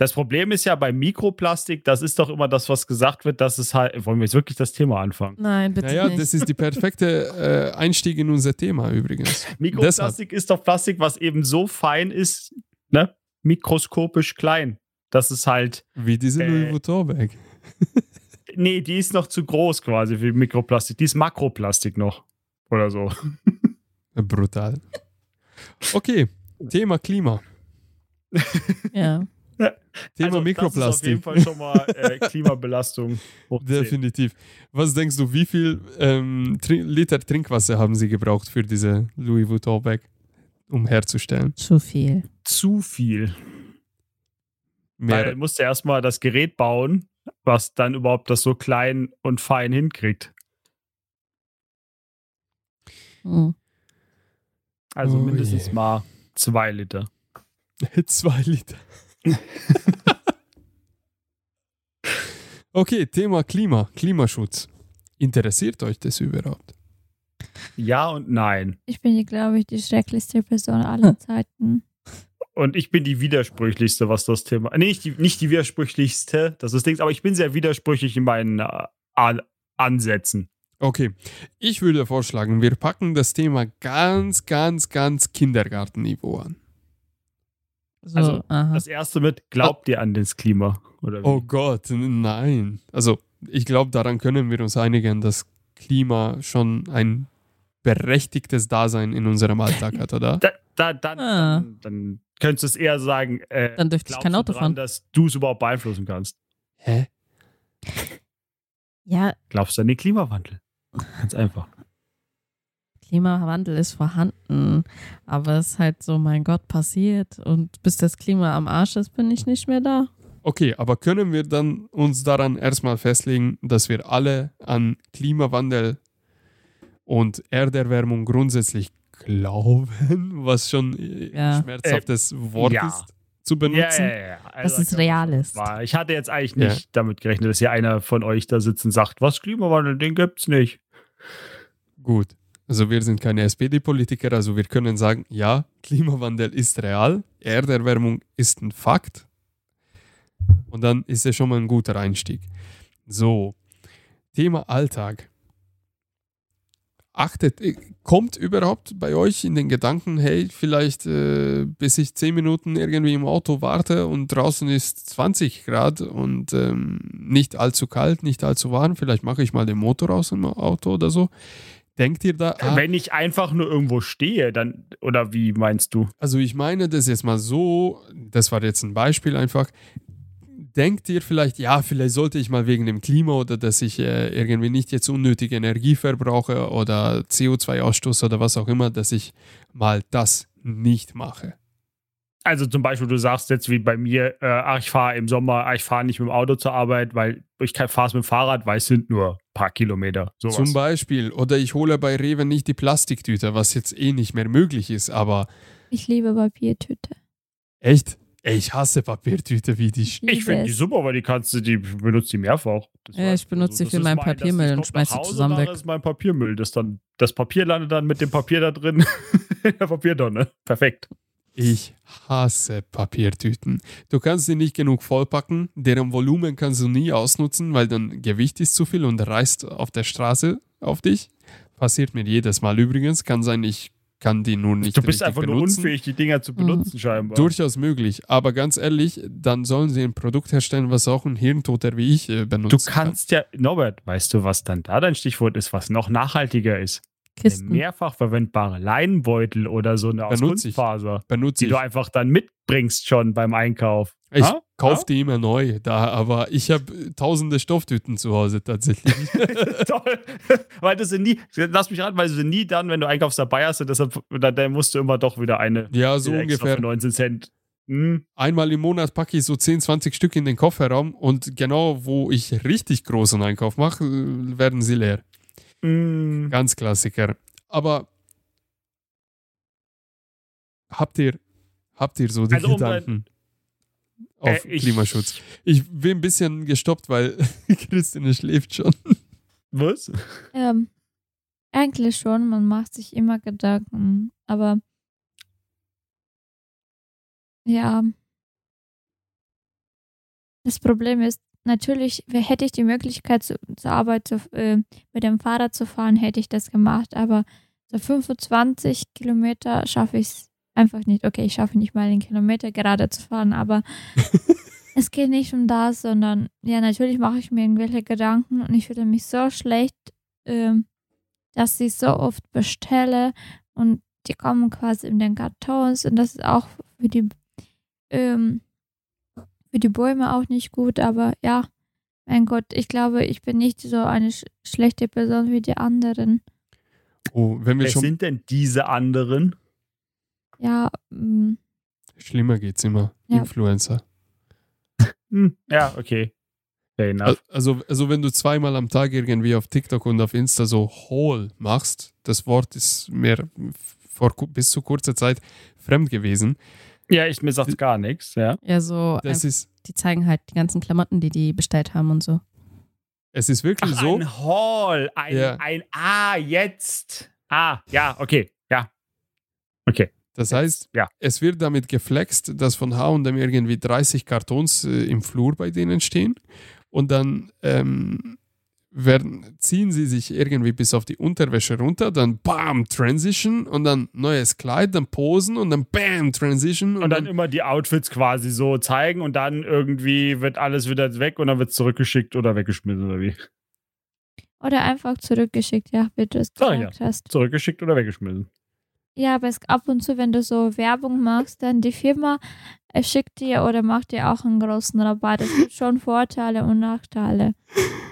Das Problem ist ja bei Mikroplastik, das ist doch immer das, was gesagt wird, dass es halt. Wollen wir jetzt wirklich das Thema anfangen? Nein, bitte Naja, nicht. das ist die perfekte äh, Einstieg in unser Thema übrigens. Mikroplastik ist doch Plastik, was eben so fein ist, ne? Mikroskopisch klein. Das ist halt. Wie diese Äh. Louis Vuitton-Bag. Nee, die ist noch zu groß quasi für Mikroplastik. Die ist Makroplastik noch. Oder so. Brutal. Okay, Thema Klima. ja. Thema also, Das ist auf jeden Mikroplastik. Fall schon mal äh, Klimabelastung. hoch 10. Definitiv. Was denkst du, wie viel ähm, Trin Liter Trinkwasser haben sie gebraucht für diese Louis Vuitton-Bag, um herzustellen? Zu viel. Zu viel. Weil Mehr, du musst ja erstmal das Gerät bauen, was dann überhaupt das so klein und fein hinkriegt. Hm. Also Oh mindestens je. mal zwei Liter. zwei Liter. okay, Thema Klima, Klimaschutz. Interessiert euch das überhaupt? Ja und nein. Ich bin, glaube ich, die schrecklichste Person aller Zeiten. Und ich bin die widersprüchlichste, was das Thema. Nee, nicht die, nicht die widersprüchlichste, das ist Dings, aber ich bin sehr widersprüchlich in meinen äh, An Ansätzen. Okay, ich würde vorschlagen, wir packen das Thema ganz, ganz, ganz Kindergartenniveau an. So, Also, aha. Das erste mit, glaubt ihr an das Klima? Oder wie? Oh Gott, nein. Also, ich glaube, daran können wir uns einigen, dass Klima schon ein berechtigtes Dasein in unserem Alltag hat, oder? Da, da, dann, Ah. dann, dann könntest du es eher sagen, äh, Dann dürfte ich kein Auto dran, fahren. dass du es überhaupt beeinflussen kannst. Hä? Ja, Glaubst du an den Klimawandel? Ganz einfach. Klimawandel ist vorhanden, aber es ist halt so, mein Gott, passiert und bis das Klima am Arsch ist, bin ich nicht mehr da. Okay, aber können wir dann uns daran erstmal festlegen, dass wir alle an Klimawandel und Erderwärmung grundsätzlich glauben, was schon äh, Ja. ein schmerzhaftes Wort ja. ist zu benutzen? Ja, ja, ja. Also, Dass es kann man real schon ist. wahr. Ich hatte jetzt eigentlich Ja. nicht damit gerechnet, dass hier einer von euch da sitzt und sagt, was Klimawandel, den gibt's nicht. Gut. Also wir sind keine SPD-Politiker, also wir können sagen, ja, Klimawandel ist real, Erderwärmung ist ein Fakt. Und dann ist es schon mal ein guter Einstieg. So, Thema Alltag. Achtet, äh, kommt überhaupt bei euch in den Gedanken, hey, vielleicht äh, bis ich 10 Minuten irgendwie im Auto warte und draußen ist 20 Grad und ähm, nicht allzu kalt, nicht allzu warm, vielleicht mache ich mal den Motor aus im Auto oder so. Denkt ihr da, ah, Wenn ich einfach nur irgendwo stehe, dann, oder wie meinst du? also ich meine das jetzt mal so, das war jetzt ein Beispiel einfach, denkt ihr vielleicht, ja, vielleicht sollte ich mal wegen dem Klima oder dass ich äh, irgendwie nicht jetzt unnötige Energie verbrauche oder CO2-Ausstoß oder was auch immer, dass ich mal das nicht mache. Also zum Beispiel, du sagst jetzt wie bei mir, äh, ach, ich fahre im Sommer, ach, ich fahre nicht mit dem Auto zur Arbeit, weil ich fahre es mit dem Fahrrad, weil es sind nur paar Kilometer. Sowas. Zum Beispiel. Oder ich hole bei Rewe nicht die Plastiktüte, was jetzt eh nicht mehr möglich ist, aber Ich liebe Papiertüte. echt, ey, ich hasse Papiertüte wie die. Liebe Ich finde die super, weil die kannst du, die benutzt die mehrfach. Das Ja, ich benutze die das für ist meinen mein- das- Papiermüll ich und komm schmeiß nach sie zusammen weg. ist mein Papiermüll. Das, dann, das Papier landet dann mit dem Papier da drin in der Papierdonne. Perfekt. Ich hasse Papiertüten. Du kannst sie nicht genug vollpacken, deren Volumen kannst du nie ausnutzen, weil dann Gewicht ist zu viel und reißt auf der Straße auf dich. Passiert mir jedes Mal übrigens. Kann sein, ich kann die nur nicht du bist einfach nur benutzen. unfähig, die Dinger zu benutzen, scheinbar. Durchaus möglich. Aber ganz ehrlich, dann sollen sie ein Produkt herstellen, was auch ein Hirntoter wie ich äh, benutzen Du kannst ja, Norbert, weißt du, was dann da dein Stichwort ist, was noch nachhaltiger ist? Eine Kisten. mehrfach verwendbare Leinenbeutel oder so eine aus Benutze ich. Kunstfaser, kann. Benutze die ich. du einfach dann mitbringst schon beim Einkauf. Ich Ha? kaufe Ha? die immer neu, da, aber ich habe tausende Stofftüten zu Hause tatsächlich. Toll. weil du sie nie, lass mich raten, weil du sie nie dann, wenn du einkaufst, dabei hast und deshalb dann, dann musst du immer doch wieder eine ja, so ungefähr. für 19 Cent. Hm. Einmal im Monat packe ich so 10, 20 Stück in den Kofferraum und genau wo ich richtig großen Einkauf mache, äh, werden sie leer. Hm. Ganz Klassiker. Aber habt ihr, habt ihr so die Also, um Gedanken auf Äh, ich- Klimaschutz? Ich bin ein bisschen gestoppt, weil Christine schläft schon. Was? Ähm, eigentlich schon, man macht sich immer Gedanken, aber ja. Das Problem ist, natürlich, hätte ich die Möglichkeit, zu, zur Arbeit zu, äh, mit dem Fahrrad zu fahren, hätte ich das gemacht, aber so 25 Kilometer schaffe ich es einfach nicht. Okay, ich schaffe nicht mal den Kilometer gerade zu fahren, aber es geht nicht um das, sondern ja, natürlich mache ich mir irgendwelche Gedanken und ich fühle mich so schlecht, ähm, dass ich so oft bestelle und die kommen quasi in den Kartons und das ist auch für die ähm, für die Bäume auch nicht gut, aber ja, mein Gott, ich glaube, ich bin nicht so eine sch schlechte Person wie die anderen. Oh, wenn wir Wer schon. sind denn diese anderen? Ja, mm, Schlimmer geht's immer. Ja. Influencer. Hm. Ja, okay. Fair enough. Al- Also, also wenn du zweimal am Tag irgendwie auf TikTok und auf Insta so Haul machst, das Wort ist mir vor bis zu kurzer Zeit fremd gewesen. Ja, ich, mir sagt's gar nichts, ja. Ja, so, Das ist, die zeigen halt die ganzen Klamotten, die die bestellt haben und so. es ist wirklich Ach, so. ein Hall, ein, Ja. ein, ah, jetzt. Ah, ja, okay, ja. Okay. Das heißt, ja. es wird damit geflext, dass von H&M irgendwie 30 Kartons äh, im Flur bei denen stehen und dann ähm, werden, ziehen sie sich irgendwie bis auf die Unterwäsche runter, dann bam, Transition und dann neues Kleid, dann Posen und dann bam, Transition und, Und dann immer die Outfits quasi so zeigen und dann irgendwie wird alles wieder weg und dann wird zurückgeschickt oder weggeschmissen oder wie? oder einfach zurückgeschickt, ja, wie du es Ah, ja. gesagt hast. Zurückgeschickt oder weggeschmissen. Ja, aber es ab und zu, wenn du so Werbung machst, dann die Firma äh, schickt dir oder macht dir auch einen großen Rabatt. Es gibt schon Vorteile und Nachteile.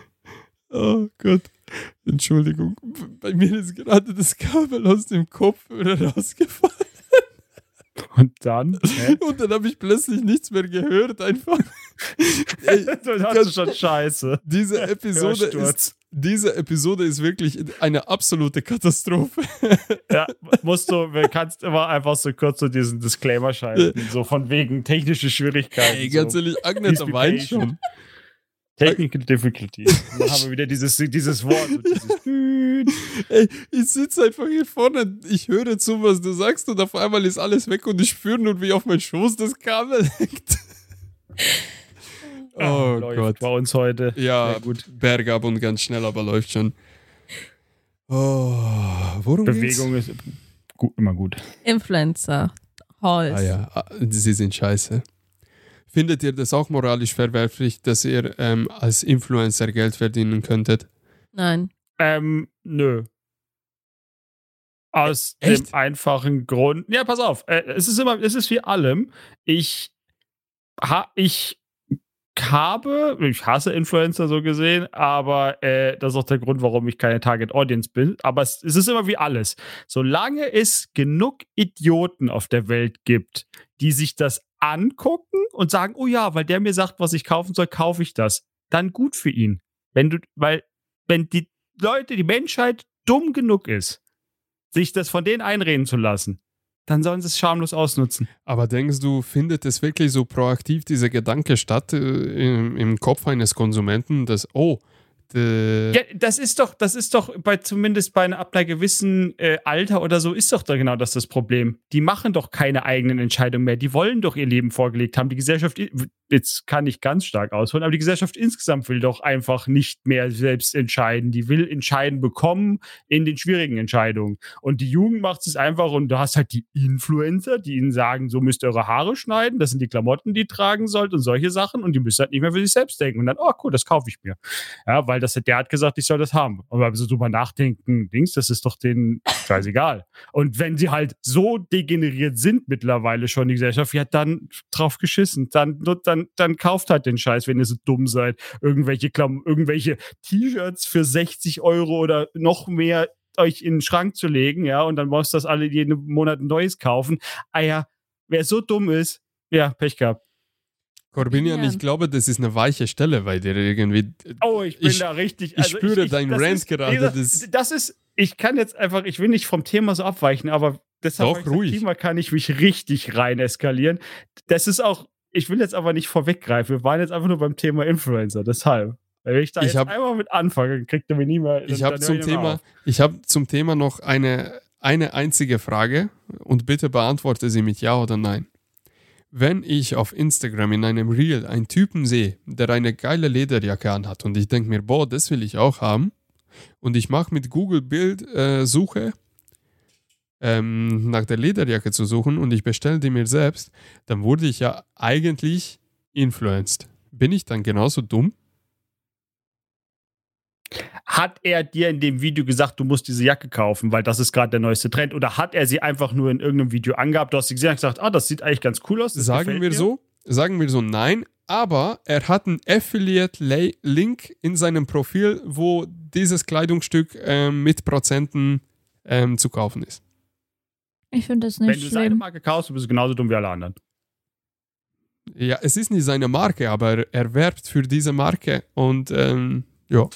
Oh Gott. Entschuldigung. Bei mir ist gerade das Kabel aus dem Kopf wieder rausgefallen. Und dann? Hä? Und dann habe ich plötzlich nichts mehr gehört. Einfach. Ey, das ist schon scheiße. diese, Episode ist, diese Episode ist wirklich eine absolute Katastrophe. Ja, musst du, du kannst immer einfach so kurz so diesen Disclaimer schalten, so von wegen technische Schwierigkeiten. Ey, ganz so. ehrlich, be weint schon. Technical Difficulties. Und dann haben wir wieder dieses, dieses Wort. Dieses Ey, ich sitze einfach hier vorne, ich höre zu, was du sagst und auf einmal ist alles weg und ich spüre nur, wie auf meinen Schoß das Kabel hängt. Ah, oh läuft Gott. Bei uns heute. Ja, Sehr gut. bergab und ganz schnell, aber läuft schon. Oh, worum Bewegung ist gut, immer gut. Influencer, Halls. Geht's? Ah ja, ah, sie sind scheiße. Findet ihr das auch moralisch verwerflich, dass ihr ähm, als Influencer Geld verdienen könntet? Nein. Ähm, nö. Aus Echt? dem einfachen Grund. Ja, pass auf. Äh, es ist immer, es ist wie allem. Ich, ha, ich habe, ich hasse Influencer so gesehen, aber äh, das ist auch der Grund, warum ich keine Target Audience bin. Aber es, es ist immer wie alles. Solange es genug Idioten auf der Welt gibt, die sich das angucken und sagen, oh ja, weil der mir sagt, was ich kaufen soll, kaufe ich das. Dann gut für ihn. Wenn du, weil, wenn die Leute, die Menschheit dumm genug ist, sich das von denen einreden zu lassen, dann sollen sie es schamlos ausnutzen. Aber denkst du, findet es wirklich so proaktiv dieser Gedanke statt äh, im, im Kopf eines Konsumenten, dass, oh, ja, das ist doch, das ist doch bei zumindest bei einer, ab einer gewissen äh, Alter oder so ist doch da genau das das Problem. Die machen doch keine eigenen Entscheidungen mehr. Die wollen doch ihr Leben vorgelegt haben. Die Gesellschaft, jetzt kann ich ganz stark ausholen, aber die Gesellschaft insgesamt will doch einfach nicht mehr selbst entscheiden. Die will entscheiden bekommen in den schwierigen Entscheidungen. Und die Jugend macht es einfach und du hast halt die Influencer, die ihnen sagen, so müsst ihr eure Haare schneiden, das sind die Klamotten, die ihr tragen sollt und solche Sachen und die müssen halt nicht mehr für sich selbst denken. Und dann, oh cool, das kaufe ich mir. Ja, weil weil das, der hat gesagt, ich soll das haben. Und weil wir so drüber nachdenken, Dings, das ist doch denen scheißegal. Und wenn sie halt so degeneriert sind mittlerweile schon, die Gesellschaft, ja, dann drauf geschissen. Dann, dann, dann kauft halt den Scheiß, wenn ihr so dumm seid. Irgendwelche Klam irgendwelche T-Shirts für 60 Euro oder noch mehr euch in den Schrank zu legen, ja, und dann muss das alle jeden Monat ein neues kaufen. Ah ja, wer so dumm ist, ja, Pech gehabt. Corbinian, ich glaube, das ist eine weiche Stelle bei dir irgendwie. Oh, ich bin ich, da richtig. Also ich spüre deinen Rant gerade. Das, das ist, ich kann jetzt einfach, ich will nicht vom Thema so abweichen, aber deshalb Doch, ruhig. Thema kann ich mich richtig rein eskalieren. Das ist auch, ich will jetzt aber nicht vorweggreifen. Wir waren jetzt einfach nur beim Thema Influencer, deshalb. Wenn ich da ich jetzt hab, einmal mit anfange, kriegt er mir nie mehr. Ich habe zum Thema, ich habe zum Thema noch eine, eine einzige Frage und bitte beantworte sie mit Ja oder Nein. Wenn ich auf Instagram in einem Reel einen Typen sehe, der eine geile Lederjacke anhat und ich denke mir, boah, das will ich auch haben, und ich mache mit Google Bildsuche äh, ähm, nach der Lederjacke zu suchen und ich bestelle die mir selbst, dann wurde ich ja eigentlich influenced. Bin ich dann genauso dumm? Hat er dir in dem Video gesagt, du musst diese Jacke kaufen, weil das ist gerade der neueste Trend? Oder hat er sie einfach nur in irgendeinem Video angehabt? Du hast sie gesehen und gesagt, ah, das sieht eigentlich ganz cool aus. Sagen wir mir. so, sagen wir so, nein. Aber er hat einen Affiliate-Link in seinem Profil, wo dieses Kleidungsstück ähm, mit Prozenten ähm, zu kaufen ist. Ich finde das nicht Wenn du seine Marke kaufst, bist du genauso dumm wie alle anderen. Ja, es ist nicht seine Marke, aber er werbt für diese Marke und ähm, ja.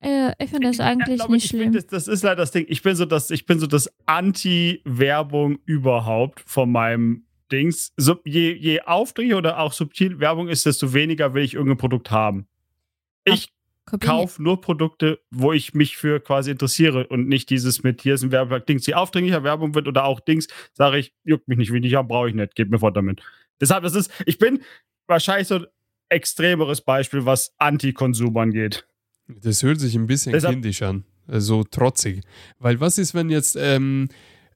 Äh, ich finde das eigentlich ja, nicht schlimm. Das, das, ist leider das Ding. Ich bin so das, ich bin so das Anti-Werbung überhaupt von meinem Dings. So, je, je aufdringlich oder auch subtil Werbung ist, desto weniger will ich irgendein Produkt haben. Ich kaufe nur Produkte, wo ich mich für quasi interessiere und nicht dieses mit hier ist ein Werbewerk Dings, die aufdringlicher Werbung wird oder auch Dings, sage ich, juckt mich nicht, will ich haben, brauche ich nicht, geht mir fort damit. Deshalb, das ist, ich bin wahrscheinlich so ein extremeres Beispiel, was Anti-Konsum angeht. Das hört sich ein bisschen Deshalb, kindisch an, so also trotzig. Weil was ist, wenn jetzt ähm,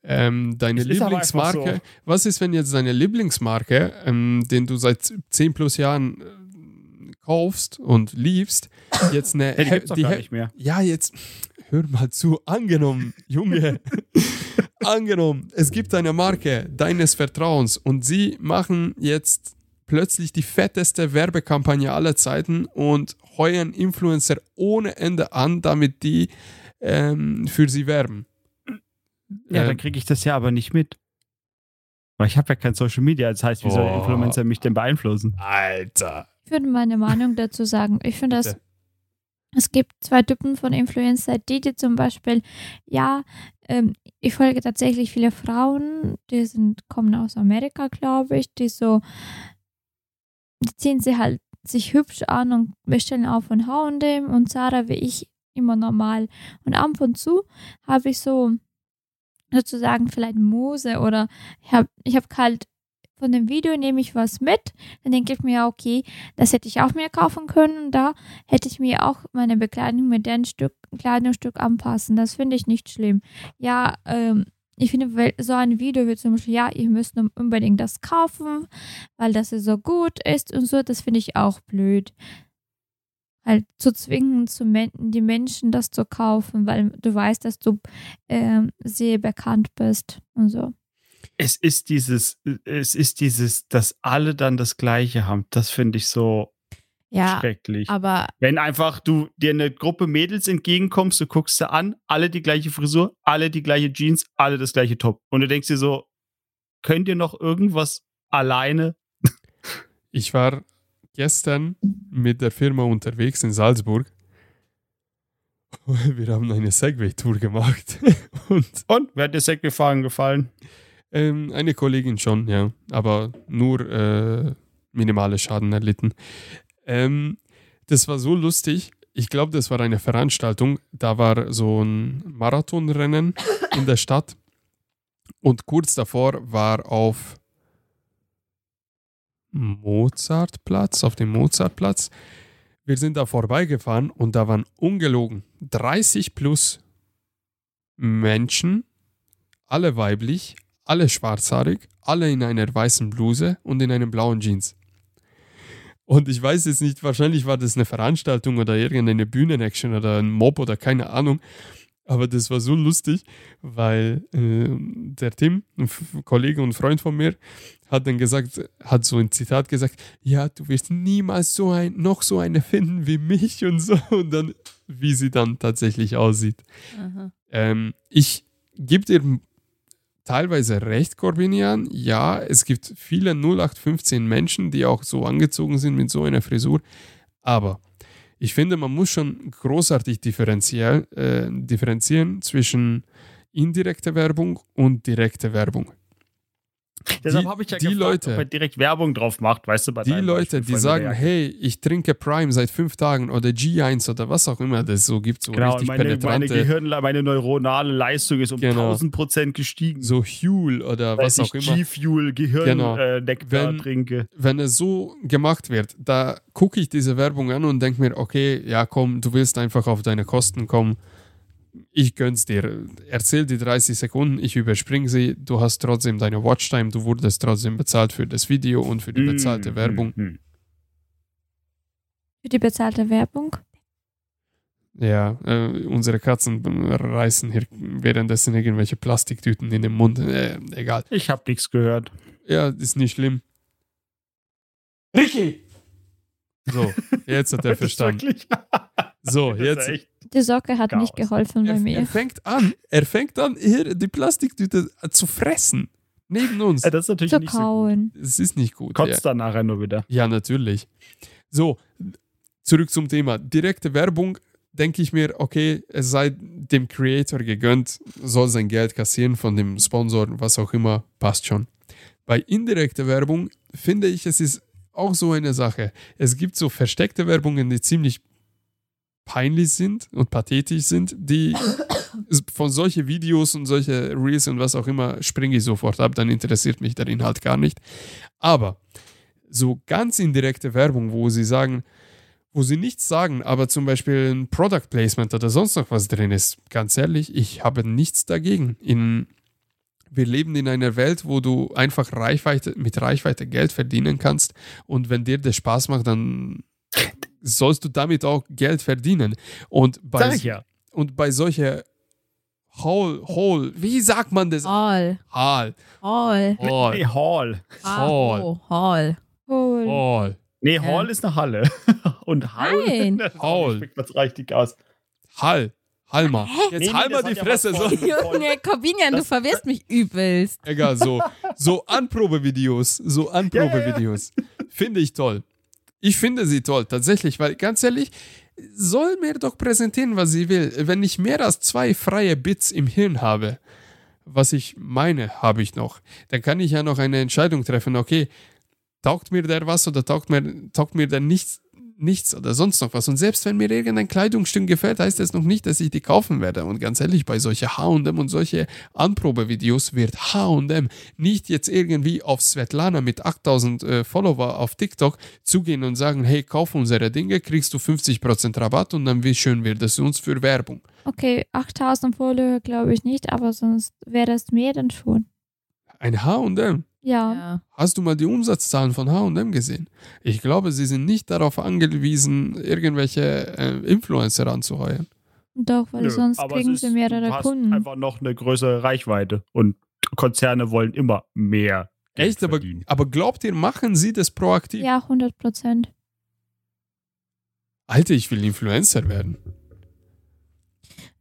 ähm, deine Lieblingsmarke, so. was ist, wenn jetzt deine Lieblingsmarke, ähm, den du seit 10 plus Jahren äh, kaufst und liebst, jetzt eine. ja, die, die gar nicht mehr. Ja, jetzt hör mal zu, angenommen, Junge. angenommen, es gibt eine Marke deines Vertrauens und sie machen jetzt plötzlich die fetteste Werbekampagne aller Zeiten und heuern Influencer ohne Ende an, damit die ähm, für sie werben. Ja, ähm, dann kriege ich das ja aber nicht mit. Weil ich habe ja kein Social Media. Das heißt, wie oh. soll Influencer mich denn beeinflussen? Alter. Ich würde meine Meinung dazu sagen. Ich finde das. Es gibt zwei Typen von Influencer, die, die zum Beispiel, ja, ähm, ich folge tatsächlich viele Frauen, die sind, kommen aus Amerika, glaube ich, die so, die ziehen sie halt sich hübsch an und bestellen auf von H&M und Zara wie ich immer normal. Und ab und zu habe ich so sozusagen vielleicht Muse oder ich habe ich hab halt von dem Video nehme ich was mit, dann denke ich mir, okay, das hätte ich auch mir kaufen können und da hätte ich mir auch meine Bekleidung mit dem Stück, Kleidungsstück anpassen. Das finde ich nicht schlimm. Ja, ähm, ich finde, so ein Video wie zum Beispiel, ja, ihr müsst unbedingt das kaufen, weil das so gut ist und so, das finde ich auch blöd. Halt zu zwingen, zu die Menschen das zu kaufen, weil du weißt, dass du äh, sehr bekannt bist und so. Es ist dieses, es ist dieses, dass alle dann das Gleiche haben. Das finde ich so, Ja, schrecklich. aber Wenn einfach du dir eine Gruppe Mädels entgegenkommst, du guckst sie an, alle die gleiche Frisur, alle die gleiche Jeans, alle das gleiche Top. Und du denkst dir so, könnt ihr noch irgendwas alleine? Ich war gestern mit der Firma unterwegs in Salzburg. Wir haben eine Segway-Tour gemacht. Und Und wer hat dir Segway fahren gefallen? ähm, eine Kollegin schon, ja. Aber nur äh, minimale Schaden erlitten. Ähm, das war so lustig. Ich glaube, das war eine Veranstaltung. Da war so ein Marathonrennen in der Stadt. Und kurz davor war auf Mozartplatz, auf dem Mozartplatz. Wir sind da vorbeigefahren und da waren ungelogen 30 plus Menschen, alle weiblich, alle schwarzhaarig, alle in einer weißen Bluse und in einem blauen Jeans. Und ich weiß jetzt nicht, wahrscheinlich war das eine Veranstaltung oder irgendeine Bühnenaction oder ein Mob oder keine Ahnung. Aber das war so lustig, weil äh, der Tim, ein Kollege und Freund von mir, hat dann gesagt, hat so ein Zitat gesagt, ja, du wirst niemals so ein, noch so eine finden wie mich und so. Und dann, wie sie dann tatsächlich aussieht. Ähm, ich gebe dir teilweise recht, Corbinian. Ja, es gibt viele 0815 Menschen, die auch so angezogen sind mit so einer Frisur. Aber ich finde, man muss schon großartig differenziell, äh, differenzieren zwischen indirekter Werbung und direkter Werbung. Deshalb habe ich ja die gefragt, Leute- ob er direkt Werbung drauf macht, weißt du, bei Die Leute, Beispiel die sagen, der- hey, ich trinke Prime seit fünf Tagen oder G1 oder was auch immer das so gibt, so Genau, richtig meine, meine penetrante, Gehirn, meine neuronale Leistung ist um Genau. 1000 Prozent gestiegen. so Huel oder Seit was auch immer. G-Fuel, Gehirn, Genau. äh, Nektar Wenn- trinke. wenn es so gemacht wird, da gucke ich diese Werbung an und denke mir, okay, ja komm, du willst einfach auf deine Kosten kommen. Ich gönn's dir. Erzähl die 30 Sekunden, ich überspringe sie. Du hast trotzdem deine Watchtime, du wurdest trotzdem bezahlt für das Video und für die bezahlte Mm, Werbung. mm, mm. Für die bezahlte Werbung. Ja, äh, unsere Katzen reißen hier währenddessen irgendwelche Plastiktüten in den Mund. Äh, egal. Ich habe nichts gehört. Ja, ist nicht schlimm. Ricky! So, jetzt hat er verstanden. So, jetzt, echt- Die Socke hat nicht Chaos. geholfen bei Er, er mir. fängt an, er fängt an, hier die Plastiktüte zu fressen. Neben uns. Das ist natürlich Zu nicht so gut. kauen. Es ist nicht gut. Kotzt Ja. dann nachher nur wieder. ja, natürlich. So, zurück zum Thema. Direkte Werbung, denke ich mir, okay, es sei dem Creator gegönnt, soll sein Geld kassieren von dem Sponsor, was auch immer, passt schon. Bei indirekter Werbung finde ich, es ist auch so eine Sache. Es gibt so versteckte Werbungen, die ziemlich peinlich sind und pathetisch sind, die von solche Videos und solche Reels und was auch immer springe ich sofort ab, dann interessiert mich der Inhalt gar nicht. Aber so ganz indirekte Werbung, wo sie sagen, wo sie nichts sagen, aber zum Beispiel ein Product Placement oder sonst noch was drin ist, ganz ehrlich, ich habe nichts dagegen. In, wir leben in einer Welt, wo du einfach Reichweite, mit Reichweite Geld verdienen kannst und wenn dir das Spaß macht, dann sollst du damit auch Geld verdienen. Und bei, Sag ich ja. und bei solcher Hall, Hall, wie sagt man das? Hall. Hall, Hall. Hall, Nee, Hall. Hall. Oh, Hall. Cool. Hall. Nee, Ja. Hall ist eine Halle. Und Hall. Nein. das Hall. spricht man's richtig aus. Hall. Halma. Jetzt Nee, das die hat ja Fresse. So. Junge, Corbinian, du Das- verwirrst mich übelst. Egal, so, so Anprobevideos, so Anprobevideos. Finde ich toll. Ich finde sie toll, tatsächlich, weil ganz ehrlich, soll mir doch präsentieren, was sie will. Wenn ich mehr als zwei freie Bits im Hirn habe, was ich meine, habe ich noch, dann kann ich ja noch eine Entscheidung treffen, okay, taugt mir der was oder taugt mir, taugt mir der nichts, nichts oder sonst noch was. Und selbst wenn mir irgendein Kleidungsstück gefällt, heißt das noch nicht, dass ich die kaufen werde. Und ganz ehrlich, bei solchen H&M und solche Anprobevideos wird H&M nicht jetzt irgendwie auf Svetlana mit 8000 äh, Follower auf TikTok zugehen und sagen, hey, kauf unsere Dinge, kriegst du 50% Rabatt und dann wie schön wird es uns für Werbung. Okay, 8000 Follower glaube ich nicht, aber sonst wäre das mehr dann schon. Ein H&M. Ja. Ja. Hast du mal die Umsatzzahlen von H&M gesehen? Ich glaube, sie sind nicht darauf angewiesen, irgendwelche äh, Influencer anzuheuern. Doch, weil Nö, sonst aber kriegen sie mehrere du hast Kunden. einfach noch eine größere Reichweite. Und Konzerne wollen immer mehr. Geld Echt? Aber, aber glaubt ihr, machen sie das proaktiv? Ja, 100 Prozent. Alter, ich will Influencer werden.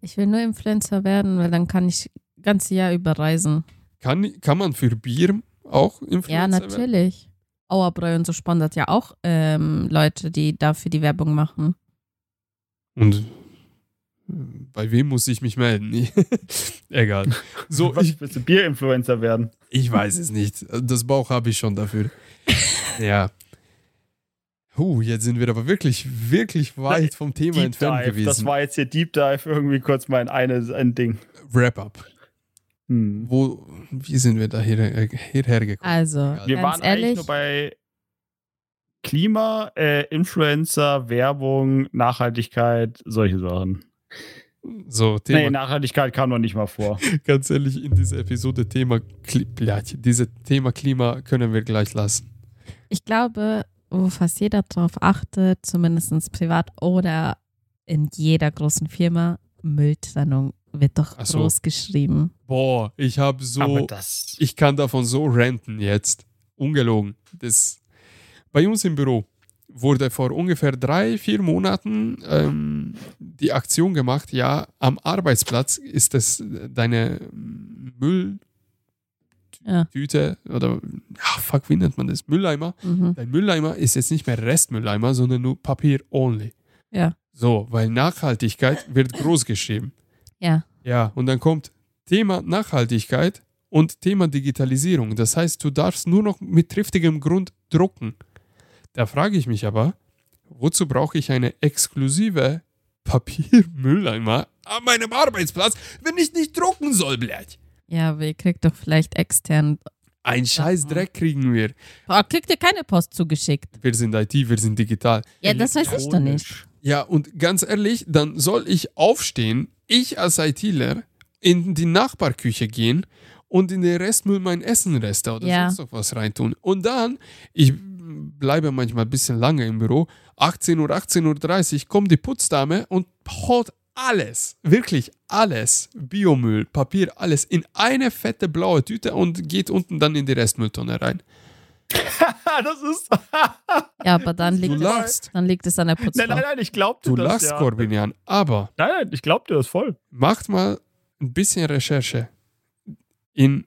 Ich will nur Influencer werden, weil dann kann ich das ganze Jahr überreisen. Kann, kann man für Bier auch Influencer Ja, werden? natürlich. Auerbräu und so sponsert ja auch ähm, Leute, die dafür die Werbung machen. Und äh, bei wem muss ich mich melden? Egal. So, Was ich, willst du Bier-Influencer werden? ich weiß es nicht. Das Bauch habe ich schon dafür. ja. Huh, jetzt sind wir aber wirklich, wirklich weit vom Thema Deep entfernt Dive. gewesen. Das war jetzt hier Deep Dive irgendwie kurz mal in eine, ein Ding. Wrap-up. Hm. Wo, wie sind wir da hier, hierher gekommen? Also, Wir ganz waren ehrlich, eigentlich nur bei Klima, äh, Influencer, Werbung, Nachhaltigkeit, solche Sachen. So, Thema, Nee, Nachhaltigkeit kam noch nicht mal vor. ganz ehrlich, in dieser Episode Thema, Kli diese Thema Klima können wir gleich lassen. ich glaube, wo fast jeder drauf achtet, zumindest privat oder in jeder großen Firma, Mülltrennung wird doch Ach so. groß geschrieben. Boah, ich habe so, ich kann davon so ranten jetzt. Ungelogen. Das, bei uns im Büro wurde vor ungefähr drei, vier Monaten ähm, die Aktion gemacht, ja, am Arbeitsplatz ist das deine Mülltüte Ja. oder, ja, fuck, wie nennt man das? Mülleimer. Mhm. Dein Mülleimer ist jetzt nicht mehr Restmülleimer, sondern nur Papier only. Ja. So, weil Nachhaltigkeit wird groß geschrieben. Ja. Ja, und dann kommt Thema Nachhaltigkeit und Thema Digitalisierung. Das heißt, du darfst nur noch mit triftigem Grund drucken. Da frage ich mich aber, wozu brauche ich eine exklusive Papiermülleimer an meinem Arbeitsplatz, wenn ich nicht drucken soll, blöd? Ja, ihr kriegt doch vielleicht extern. Ein scheiß Dreck kriegen wir. Oh, kriegt ihr keine Post zugeschickt? Wir sind IT, wir sind digital. Ja, das weiß ich doch nicht. Ja, und ganz ehrlich, dann soll ich aufstehen, ich als ITler, in die Nachbarküche gehen und in den Restmüll mein Essenreste oder Ja. sonst noch was reintun. Und dann, ich bleibe manchmal ein bisschen lange im Büro, 18 Uhr, 18.30 Uhr kommt die Putzdame und haut alles, wirklich alles, Biomüll, Papier, alles in eine fette blaue Tüte und geht unten dann in die Restmülltonne rein. das ist. Ja, aber dann Du liegt, es, dann liegt es an der nein, Putzfrau. nein, nein, ich glaubte du das. lachst, ja. Corbinian, aber Nein, nein, ich glaubte das voll. macht mal ein bisschen Recherche. In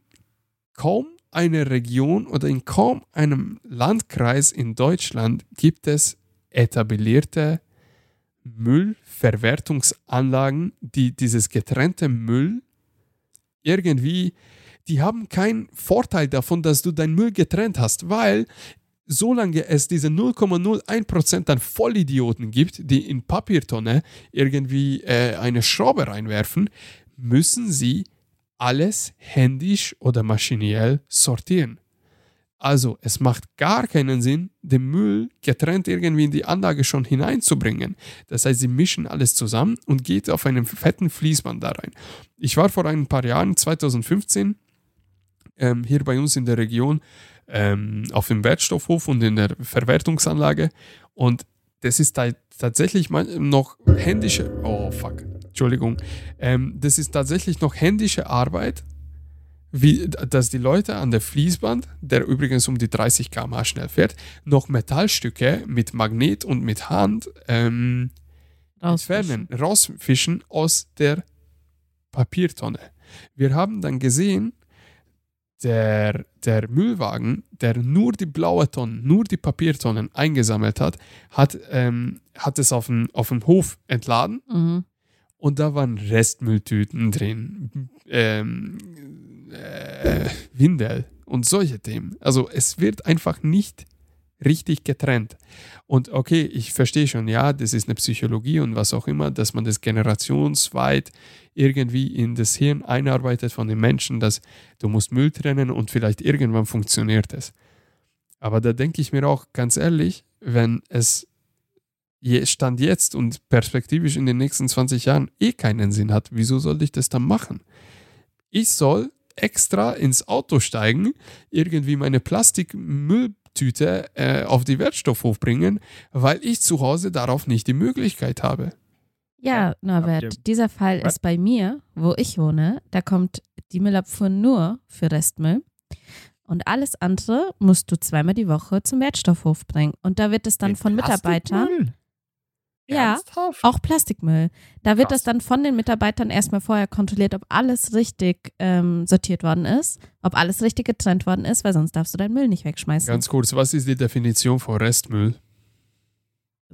kaum einer Region oder in kaum einem Landkreis in Deutschland gibt es etablierte Müllverwertungsanlagen, die dieses getrennte Müll irgendwie, die haben keinen Vorteil davon, dass du deinen Müll getrennt hast, weil solange es diese 0,01% an Vollidioten gibt, die in Papiertonne irgendwie äh, eine Schraube reinwerfen, müssen sie alles händisch oder maschinell sortieren. Also es macht gar keinen Sinn, den Müll getrennt irgendwie in die Anlage schon hineinzubringen. Das heißt, sie mischen alles zusammen und geht auf einem fetten Fließband da rein. Ich war vor ein paar Jahren, 2015, ähm, hier bei uns in der Region ähm, auf dem Wertstoffhof und in der Verwertungsanlage. Und das ist ta- tatsächlich noch händische, oh fuck, Entschuldigung, ähm, das ist tatsächlich noch händische Arbeit, wie, dass die Leute an der Fließband, der übrigens um die 30 km/h schnell fährt, noch Metallstücke mit Magnet und mit Hand ähm, entfernen, rausfischen aus der Papiertonne. Wir haben dann gesehen, der, der Müllwagen, der nur die blaue Tonne, nur die Papiertonnen eingesammelt hat, hat, ähm, hat es auf dem, auf dem Hof entladen Mhm. und da waren Restmülltüten drin, ähm, äh, Windel und solche Themen. Also es wird einfach nicht richtig getrennt. Und okay, ich verstehe schon, ja, das ist eine Psychologie und was auch immer, dass man das generationsweit irgendwie in das Hirn einarbeitet von den Menschen, dass du musst Müll trennen und vielleicht irgendwann funktioniert es. Aber da denke ich mir auch ganz ehrlich, wenn es Stand jetzt und perspektivisch in den nächsten 20 Jahren eh keinen Sinn hat, wieso sollte ich das dann machen? Ich soll extra ins Auto steigen, irgendwie meine Plastikmülltüte äh, auf die Wertstoffhof bringen, weil ich zu Hause darauf nicht die Möglichkeit habe. Ja, Norbert, dieser Fall ist bei mir, wo ich wohne. Da kommt die Müllabfuhr nur für Restmüll. Und alles andere musst du zweimal die Woche zum Wertstoffhof bringen. Und da wird es dann Den von Mitarbeitern. Ja, Ernsthaft? Auch Plastikmüll. Da wird Krass. das dann von den Mitarbeitern erstmal vorher kontrolliert, ob alles richtig ähm, sortiert worden ist, ob alles richtig getrennt worden ist, weil sonst darfst du deinen Müll nicht wegschmeißen. Ganz kurz, was ist die Definition von Restmüll?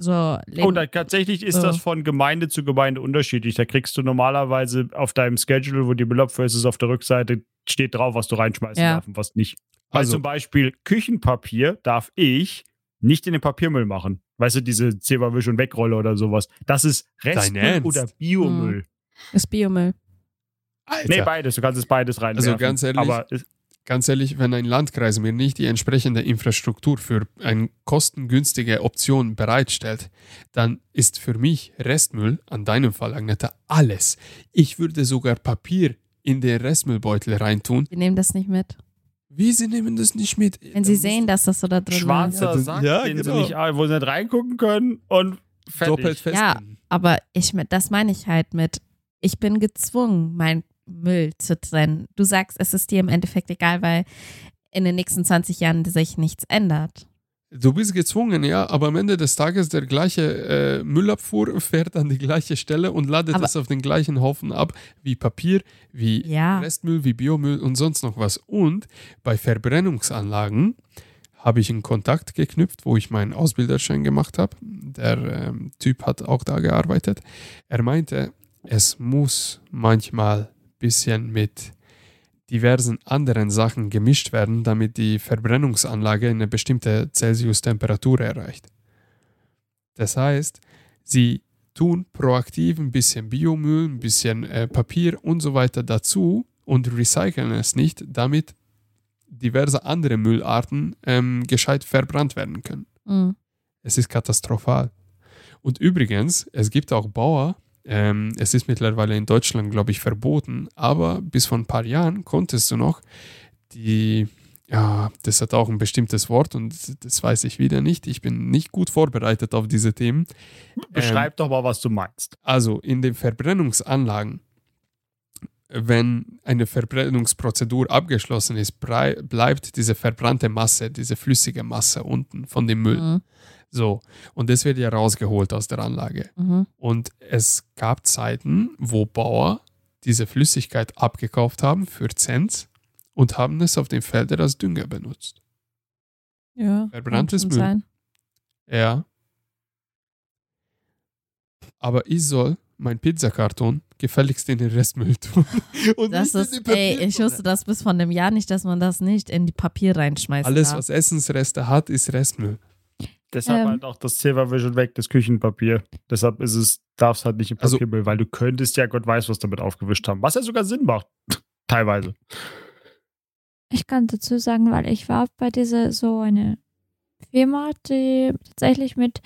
so, Und da, tatsächlich ist So. das von Gemeinde zu Gemeinde unterschiedlich. Da kriegst du normalerweise auf deinem Schedule, wo die Müllabfuhr ist, ist auf der Rückseite, steht drauf, was du reinschmeißen Ja. darfst und was nicht. Weil Also- zum Beispiel Küchenpapier darf ich nicht in den Papiermüll machen. Weißt du, diese Zeberwisch- und Wegrolle oder sowas. Das ist Restmüll oder Biomüll. ist Biomüll. Alter. Nee, beides. Du kannst es beides reinwerfen. Also ganz ehrlich, Aber Ganz ehrlich, wenn ein Landkreis mir nicht die entsprechende Infrastruktur für eine kostengünstige Option bereitstellt, dann ist für mich Restmüll, an deinem Fall, Agneta, alles. Ich würde sogar Papier in den Restmüllbeutel reintun. Die nehmen das nicht mit. Wie, sie nehmen das nicht mit? Wenn sie sehen, dass das so da drin schwarzer das- Sack, ja, den genau. sie nicht, wo sie nicht reingucken können und fertig. Doppelt fest. Ja. Aber ich, das meine ich halt mit, ich bin gezwungen, mein Müll zu trennen. Du sagst, es ist dir im Endeffekt egal, weil in den nächsten 20 Jahren sich nichts ändert. Du bist gezwungen, ja, aber am Ende des Tages der gleiche äh, Müllabfuhr fährt an die gleiche Stelle und ladet Aber- es auf den gleichen Haufen ab wie Papier, wie Ja. Restmüll, wie Biomüll und sonst noch was. Und bei Verbrennungsanlagen habe ich einen Kontakt geknüpft, wo ich meinen Ausbilderschein gemacht habe. Der ähm, Typ hat auch da gearbeitet. Er meinte, es muss manchmal ein bisschen mit diversen anderen Sachen gemischt werden, damit die Verbrennungsanlage eine bestimmte Celsius-Temperatur erreicht. Das heißt, sie tun proaktiv ein bisschen Biomüll, ein bisschen äh, Papier und so weiter dazu und recyceln es nicht, damit diverse andere Müllarten ähm, gescheit verbrannt werden können. Mhm. Es ist katastrophal. Und übrigens, es gibt auch Bauer, ähm, es ist mittlerweile in Deutschland, glaube ich, verboten, aber bis vor ein paar Jahren konntest du noch die, ja, das hat auch ein bestimmtes Wort und das weiß ich wieder nicht. Ich bin nicht gut vorbereitet auf diese Themen. Beschreib doch mal, was du meinst. Also in den Verbrennungsanlagen, wenn eine Verbrennungsprozedur abgeschlossen ist, bleibt diese verbrannte Masse, diese flüssige Masse unten von dem Müll. Mhm. So, und das wird ja rausgeholt aus der Anlage. Mhm. Und es gab Zeiten, wo Bauer diese Flüssigkeit abgekauft haben für Cent und haben es auf den Feldern als Dünger benutzt. Ja. Verbranntes Müll. sein. Ja. Aber ich soll mein Pizzakarton gefälligst in den Restmüll tun. Und Das ist, ey, ich wusste das bis von dem Jahr nicht, dass man das nicht in die Papier reinschmeißt. Alles, darf. was Essensreste hat, ist Restmüll. Deshalb Ähm. halt auch das Silvervision weg, das Küchenpapier. Deshalb ist es, darf es halt nicht im Also- Papiermüll, weil du könntest ja Gott weiß, was damit aufgewischt haben. Was ja sogar Sinn macht. Teilweise. Ich kann dazu sagen, weil ich war bei dieser so eine Firma, die tatsächlich mit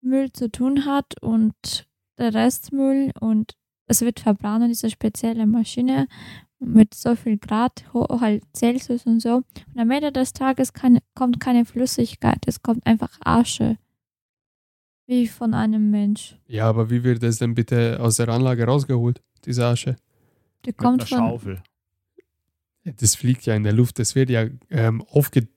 Müll zu tun hat und der Restmüll und es wird verbrannt in dieser spezielle Maschine mit so viel Grad, halt Celsius und so. Und am Ende des Tages keine, kommt keine Flüssigkeit, es kommt einfach Asche. Wie von einem Mensch. Ja, aber wie wird das denn bitte aus der Anlage rausgeholt, diese Asche? Die Mit kommt einer von, Schaufel. Das fliegt ja in der Luft, das wird ja ähm, aufge...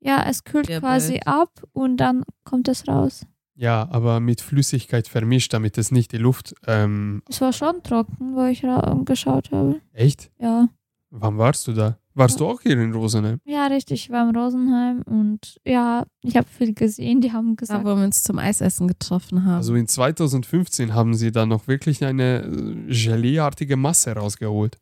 ja, es kühlt Ja, quasi bald. ab und dann kommt es raus. Ja, aber mit Flüssigkeit vermischt, damit es nicht die Luft... Ähm, Es war schon trocken, wo ich geschaut habe. echt? Ja. Wann warst du da? Warst du auch hier in Rosenheim? Ja, richtig. Ich war im Rosenheim und ja, ich habe viel gesehen. Die haben Da, gesagt, wo wir uns zum Eisessen getroffen haben. Also in 2015 haben sie da noch wirklich eine äh, Geleeartige Masse rausgeholt.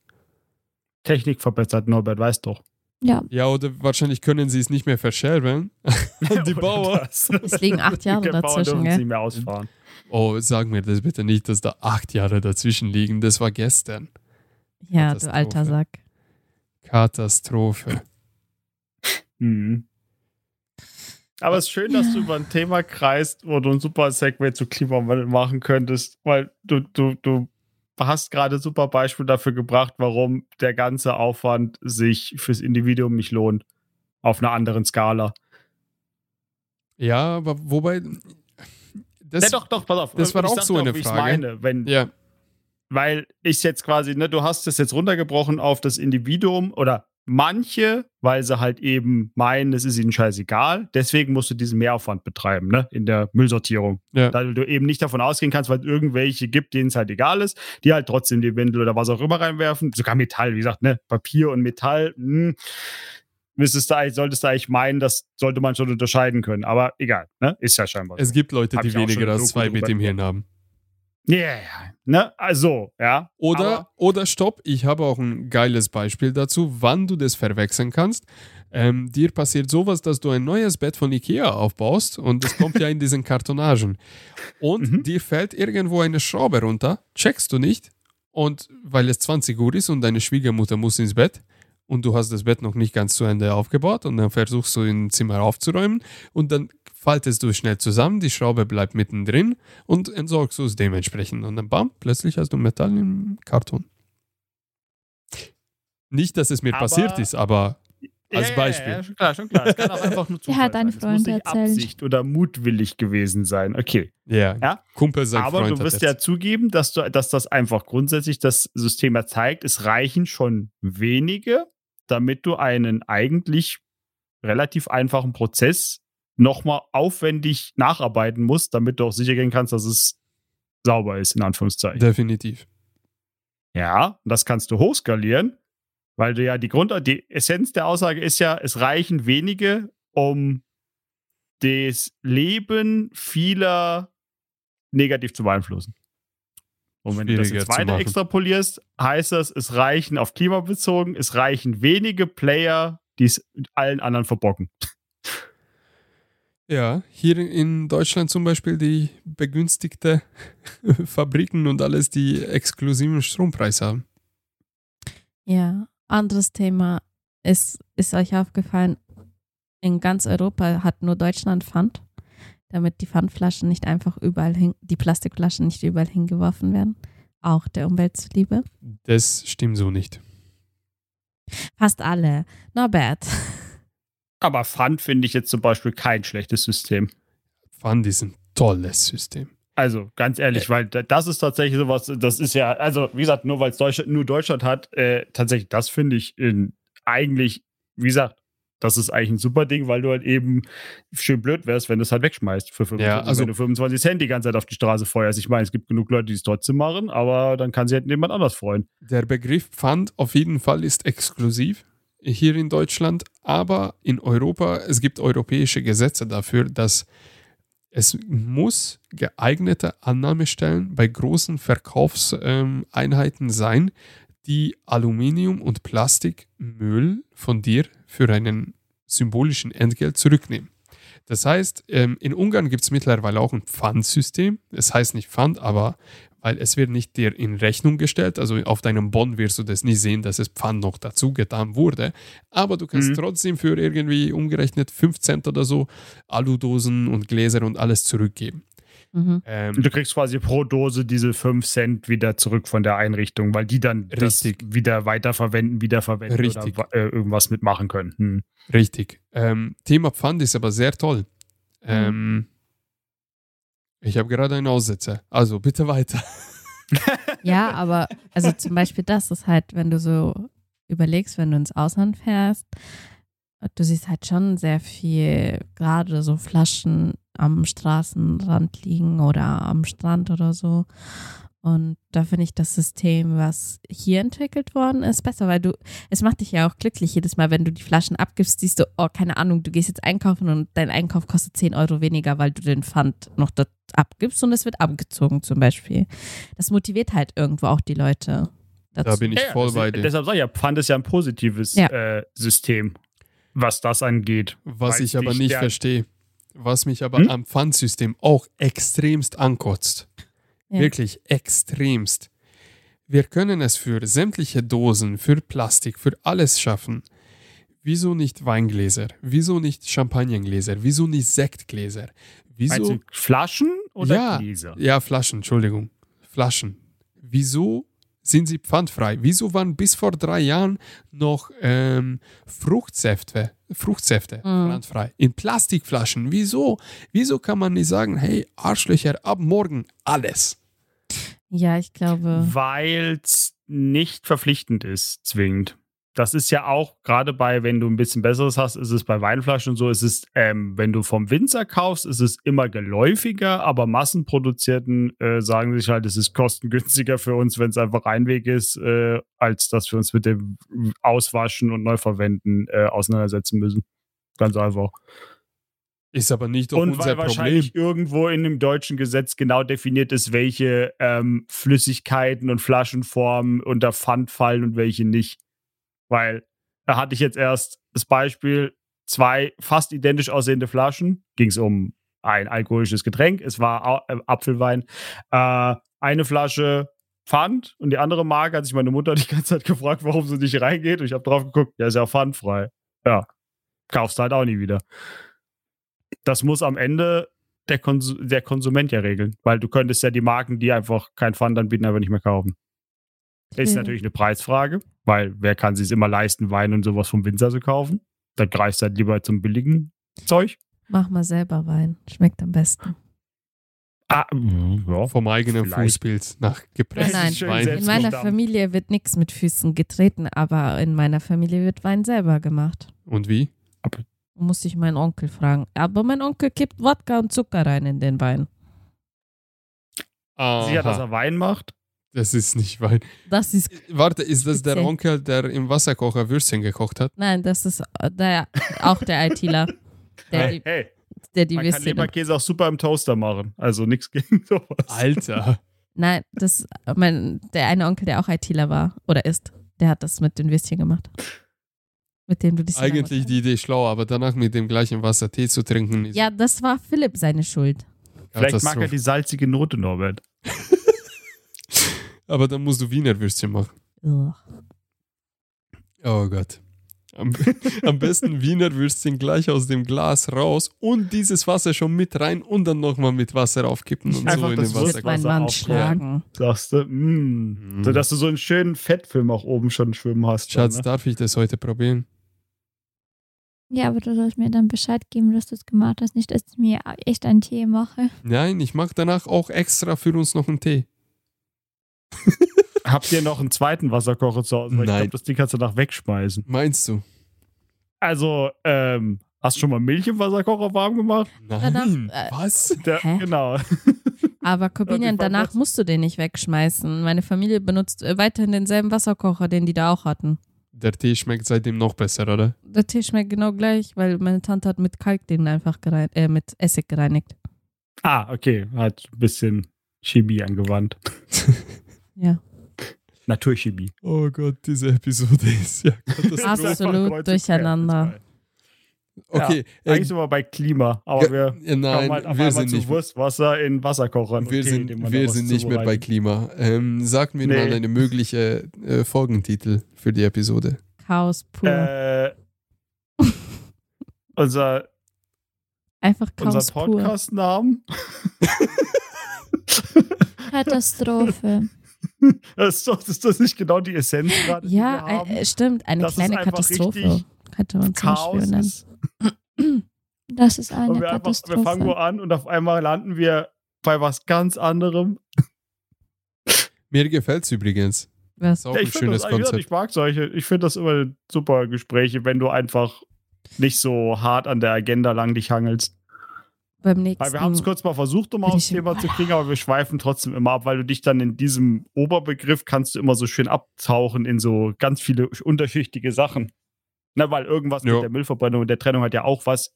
Technik verbessert, Norbert, weißt doch. Ja, Ja, oder wahrscheinlich können sie es nicht mehr verscherben. An die Bauer. Es liegen acht Jahre Die Bauern dazwischen, gell? nicht mehr ausfahren. Oh, sag mir das bitte nicht, dass da acht Jahre dazwischen liegen. Das war gestern. ja, du Katastrophe. alter Sack. Katastrophe. Mhm. Aber es ist schön, dass du über ein Thema kreist, wo du ein super Segway zu Klimawandel machen könntest, weil du, du, du hast gerade super Beispiel dafür gebracht, warum der ganze Aufwand sich fürs Individuum nicht lohnt. Auf einer anderen Skala. Ja, aber wobei. Das, ja, doch, doch, pass auf. das war auch sag so dir eine Frage. Meine. Wenn, Ja, weil ich jetzt quasi, ne, du hast es jetzt runtergebrochen auf das Individuum oder manche, weil sie halt eben meinen, es ist ihnen scheißegal. Deswegen musst du diesen Mehraufwand betreiben, ne, in der Müllsortierung. Ja. Da du eben nicht davon ausgehen kannst, weil es irgendwelche gibt, denen es halt egal ist, die halt trotzdem die Windel oder was auch immer reinwerfen. Sogar Metall, wie gesagt, ne, Papier und Metall, hm, müsstest du eigentlich, solltest du eigentlich meinen, das sollte man schon unterscheiden können. Aber egal, ne, ist ja scheinbar. Es so. gibt Leute, Hab die weniger als zwei Bit drüber im Hirn haben. Ja, ja, ne, also, ja. Oder, oder stopp, ich habe auch ein geiles Beispiel dazu, wann du das verwechseln kannst. Ähm, dir passiert sowas, dass du ein neues Bett von Ikea aufbaust und das kommt ja in diesen Kartonagen. Und Mhm. dir fällt irgendwo eine Schraube runter, checkst du nicht. Und weil es 20 Uhr ist und deine Schwiegermutter muss ins Bett und du hast das Bett noch nicht ganz zu Ende aufgebaut und dann versuchst du im Zimmer aufzuräumen und dann faltest du schnell zusammen, die Schraube bleibt mittendrin und entsorgst du es dementsprechend. Und dann bam, plötzlich hast du Metall im Karton. Nicht, dass es mir Aber- passiert ist, aber als ja, Beispiel. Ja, ja, schon klar, schon klar. Es kann auch einfach nur Zufall Ja, dein sein. Es Freund muss nicht erzählt. Absicht oder mutwillig gewesen sein. Okay. ja, Ja. Kumpel sein Aber Freund du wirst ja jetzt. zugeben, dass, du, dass das einfach grundsätzlich das System ja zeigt, es reichen schon wenige, damit du einen eigentlich relativ einfachen Prozess nochmal aufwendig nacharbeiten musst, damit du auch sicher gehen kannst, dass es sauber ist, in Anführungszeichen. Definitiv. Ja, und das kannst du hochskalieren, weil du ja die Grund, die Essenz der Aussage ist ja, es reichen wenige, um das Leben vieler negativ zu beeinflussen. Und wenn du das jetzt weiter extrapolierst, heißt das, es reichen auf Klima bezogen, es reichen wenige Player, die es allen anderen verbocken. Ja, hier in Deutschland zum Beispiel die begünstigte Fabriken und alles, die exklusiven Strompreis haben. Ja, anderes Thema ist, ist euch aufgefallen, in ganz Europa hat nur Deutschland Pfand, damit die Pfandflaschen nicht einfach überall hin, die Plastikflaschen nicht überall hingeworfen werden. Auch der Umwelt zuliebe. Das stimmt so nicht. Fast alle. Norbert. Aber Pfand finde ich jetzt zum Beispiel kein schlechtes System. Pfand ist ein tolles System. Also, ganz ehrlich, weil da- das ist tatsächlich sowas, das ist ja, also, wie gesagt, nur weil es Deutschland, nur Deutschland hat, äh, tatsächlich, das finde ich in, eigentlich, wie gesagt, das ist eigentlich ein super Ding, weil du halt eben schön blöd wärst, wenn du es halt wegschmeißt für 25, Ja, also- wenn du 25 Cent die ganze Zeit auf die Straße feuerst. Ich meine, es gibt genug Leute, die es trotzdem machen, aber dann kann sich halt jemand anders freuen. Der Begriff Pfand auf jeden Fall ist exklusiv hier in Deutschland, aber in Europa, es gibt europäische Gesetze dafür, dass es muss geeignete Annahmestellen bei großen Verkaufseinheiten Einheiten sein, die Aluminium- und Plastikmüll von dir für einen symbolischen Entgelt zurücknehmen. Das heißt, ähm, in Ungarn gibt es mittlerweile auch ein Pfandsystem. Es heißt nicht Pfand, aber weil es wird nicht dir in Rechnung gestellt, also auf deinem Bon wirst du das nie sehen, dass es Pfand noch dazu getan wurde, aber du kannst Mhm. trotzdem für irgendwie umgerechnet 5 Cent oder so Aludosen und Gläser und alles zurückgeben. Mhm. Ähm, Und du kriegst quasi pro Dose diese 5 Cent wieder zurück von der Einrichtung, weil die dann Richtig. das wieder weiterverwenden, wiederverwenden Richtig. oder äh, irgendwas mitmachen können. Hm. Richtig. Ähm, Thema Pfand ist aber sehr toll. Ähm, ich habe gerade einen Aussetzer. Also bitte weiter. Ja, aber also zum Beispiel das ist halt, wenn du so überlegst, wenn du ins Ausland fährst, du siehst halt schon sehr viel, gerade so Flaschen am Straßenrand liegen oder am Strand oder so. Und da finde ich das System, was hier entwickelt worden ist, besser, weil du, es macht dich ja auch glücklich jedes Mal, wenn du die Flaschen abgibst, siehst du, oh, keine Ahnung, du gehst jetzt einkaufen und dein Einkauf kostet 10 Euro weniger, weil du den Pfand noch dort abgibst und es wird abgezogen zum Beispiel. Das motiviert halt irgendwo auch die Leute. Dazu. Da bin ich Ja, voll das- bei dir. Deshalb sage ich ja, Pfand ist ja ein positives Ja. äh, System, was das angeht. Was ich aber nicht verstehe, was mich aber Hm? am Pfandsystem auch extremst ankotzt. Ja. Wirklich extremst. Wir können es für sämtliche Dosen, für Plastik, für alles schaffen. Wieso nicht Weingläser? Wieso nicht Champagnengläser? Wieso nicht Sektgläser? Meinst Wieso? du Flaschen oder Ja. Gläser? Ja, Flaschen, Entschuldigung. Flaschen. Wieso sind sie pfandfrei? Wieso waren bis vor drei Jahren noch ähm, Fruchtsäfte, Fruchtsäfte Mhm. pfandfrei? In Plastikflaschen. Wieso? Wieso kann man nicht sagen, hey, Arschlöcher, ab morgen alles? Ja, ich glaube. Weil es nicht verpflichtend ist, zwingend. Das ist ja auch, gerade bei, wenn du ein bisschen Besseres hast, ist es bei Weinflaschen und so, ist es, ähm, wenn du vom Winzer kaufst, ist es immer geläufiger, aber Massenproduzierten äh, sagen sich halt, es ist kostengünstiger für uns, wenn es einfach Einweg ist, äh, als dass wir uns mit dem Auswaschen und Neuverwenden äh, auseinandersetzen müssen. Ganz einfach. Ist aber nicht Und unser weil Problem. wahrscheinlich irgendwo in dem deutschen Gesetz genau definiert ist, welche ähm, Flüssigkeiten und Flaschenformen unter Pfand fallen und welche nicht. Weil da hatte ich jetzt erst das Beispiel, zwei fast identisch aussehende Flaschen, ging es um ein alkoholisches Getränk, es war äh, Apfelwein, äh, eine Flasche Pfand und die andere Marke hat sich meine Mutter die ganze Zeit gefragt, warum sie nicht reingeht und ich habe drauf geguckt, ja, ist ja pfandfrei. Ja, kaufst halt auch nie wieder. Das muss am Ende der, Kons der Konsument ja regeln, weil du könntest ja die Marken, die einfach kein Pfand anbieten, einfach nicht mehr kaufen. Ist Ja. natürlich eine Preisfrage, weil wer kann sich immer leisten, Wein und sowas vom Winzer zu kaufen? Dann greifst du halt lieber zum billigen Zeug. Mach mal selber Wein. Schmeckt am besten. Ah, ja. Vom eigenen Vielleicht. Fußbild nach Nein, gepresstem schön Wein. In meiner. Familie wird nichts mit Füßen getreten, aber in meiner Familie wird Wein selber gemacht. Und wie? Muss ich meinen Onkel fragen. Aber mein Onkel kippt Wodka und Zucker rein in den Wein. Sicher, dass Aha, er Wein macht? Das ist nicht Wein. Das ist, Warte, ist das der. Onkel, der im Wasserkocher Würstchen gekocht hat? nein, das ist äh, der, auch der ITler, der Hey, die, hey, der die man kann Würstchen. Leberkäse auch super im Toaster machen. Also nichts gegen sowas. Alter. Nein, das, mein, der eine Onkel, der auch ITler war oder ist, der hat das mit den Würstchen gemacht. Mit dem du dich Eigentlich die Idee schlau, aber danach mit dem gleichen Wasser Tee zu trinken ist Ja, das war Philipp seine Schuld. Vielleicht mag er die salzige Note, Norbert. Aber dann musst du Wiener Würstchen machen. Ugh. Oh Gott. Am, am besten Wiener Würstchen gleich aus dem Glas raus und dieses Wasser schon mit rein und dann nochmal mit Wasser aufkippen und Einfach so in das den Wasser- Wird mein Wasserkocher. Mann schlagen. Sagst du? Mm. Mhm. So dass du so einen schönen Fettfilm auch oben schon schwimmen hast. Schatz, dann, ne? darf ich das heute probieren? Ja, aber du sollst mir dann Bescheid geben, dass du es gemacht hast. Nicht, dass ich mir echt einen Tee mache. Nein, ich mache danach auch extra für uns noch einen Tee. Habt ihr noch einen zweiten Wasserkocher zu Hause? Weil ich Nein. glaube, das Ding kannst du danach wegschmeißen. Meinst du? Also, ähm, hast du schon mal Milch im Wasserkocher warm gemacht? Nein. Danach, äh, Was? Der, Hä? Genau. Aber Corbinian, ich danach musst du den nicht wegschmeißen. Meine Familie benutzt äh, weiterhin denselben Wasserkocher, den die da auch hatten. Der Tee schmeckt seitdem noch besser, oder? Der Tee schmeckt genau gleich, weil meine Tante hat mit Kalk den einfach gereinigt, äh, mit Essig gereinigt. Ah, okay. Hat ein bisschen Chemie angewandt. Ja. Naturchemie. Oh Gott, diese Episode ist ja. Absolut durcheinander. Okay, Eigentlich äh, sind wir bei Klima, aber wir äh, kommen nein, halt auf wir einmal sind zu nicht, Wurstwasser in Wasserkochern. wir Tee, sind, wir sind nicht mehr bei. Klima. Ähm, sag mir Nee. mal eine mögliche äh, Folgentitel für die Episode. Chaos pur. Äh, unser einfach unser Chaos pur. Podcast-Namen. Katastrophe. Das ist, doch, das ist doch nicht genau die Essenz gerade. die Ja, wir haben. äh, stimmt. Eine Dass es kleine Katastrophe. Könnte man zum Chaos Beispiel nennen. Das ist eine Und wir, einfach, wir fangen wo Katastrophe. an und auf einmal landen wir bei was ganz anderem. Mir gefällt es übrigens. Was? Ist auch Ja, ein ich, finde schönes das, Konzept. ich mag solche. Ich finde das immer super Gespräche, wenn du einfach nicht so hart an der Agenda lang dich hangelst. Beim nächsten. Weil wir haben es kurz mal versucht, um aufs Thema zu kriegen, aber wir schweifen trotzdem immer ab, weil du dich dann in diesem Oberbegriff kannst du immer so schön abtauchen in so ganz viele unterschichtige Sachen. Na, weil irgendwas Ja. mit der Müllverbrennung und der Trennung hat ja auch was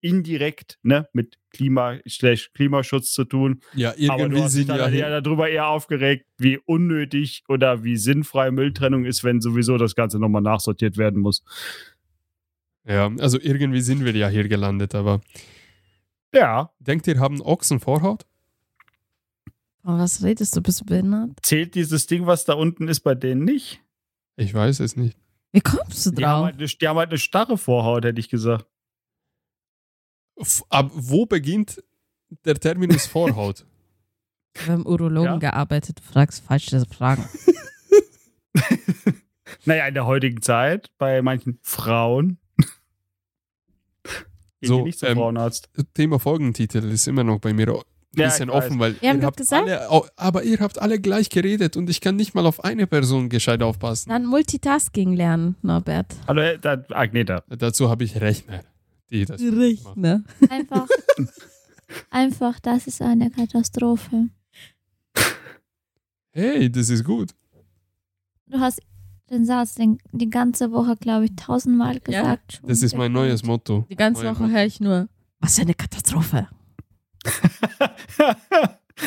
indirekt ne, mit Klima, slash Klimaschutz zu tun. Ja, Aber irgendwie du hast dich dann ja eher darüber eher aufgeregt, wie unnötig oder wie sinnfrei Mülltrennung ist, wenn sowieso das Ganze nochmal nachsortiert werden muss. Ja, also irgendwie sind wir ja hier gelandet, aber Ja, denkt ihr, haben Ochsen Vorhaut? Von was redest du? Bist du behindert? zählt dieses Ding, was da unten ist, bei denen nicht? Ich weiß es nicht. Wie kommst du Die haben, drauf? halt eine, die haben halt eine starre Vorhaut, hätte ich gesagt. F ab wo beginnt der Terminus Vorhaut? Beim Urologen Ja. gearbeitet, du fragst falsche Fragen. Naja, in der heutigen Zeit, bei manchen Frauen. Gehen So, nicht zum ähm, Frauenarzt. Thema Folgentitel ist immer noch bei mir Ja, bisschen offen, weil ihr habt gesagt- alle, aber ihr habt alle gleich geredet und ich kann nicht mal auf eine Person gescheit aufpassen. Dann Multitasking lernen, Norbert. Hallo, äh, da, Agneta. Dazu habe ich Rechner, die das. Rechner. Einfach, einfach, das ist eine Katastrophe. Hey, das ist gut. Du hast den Satz den, die ganze Woche, glaube ich, tausendmal gesagt. schon. Das ist mein neues Motto. Die ganze Neue Woche Motto. höre ich nur, was für eine Katastrophe.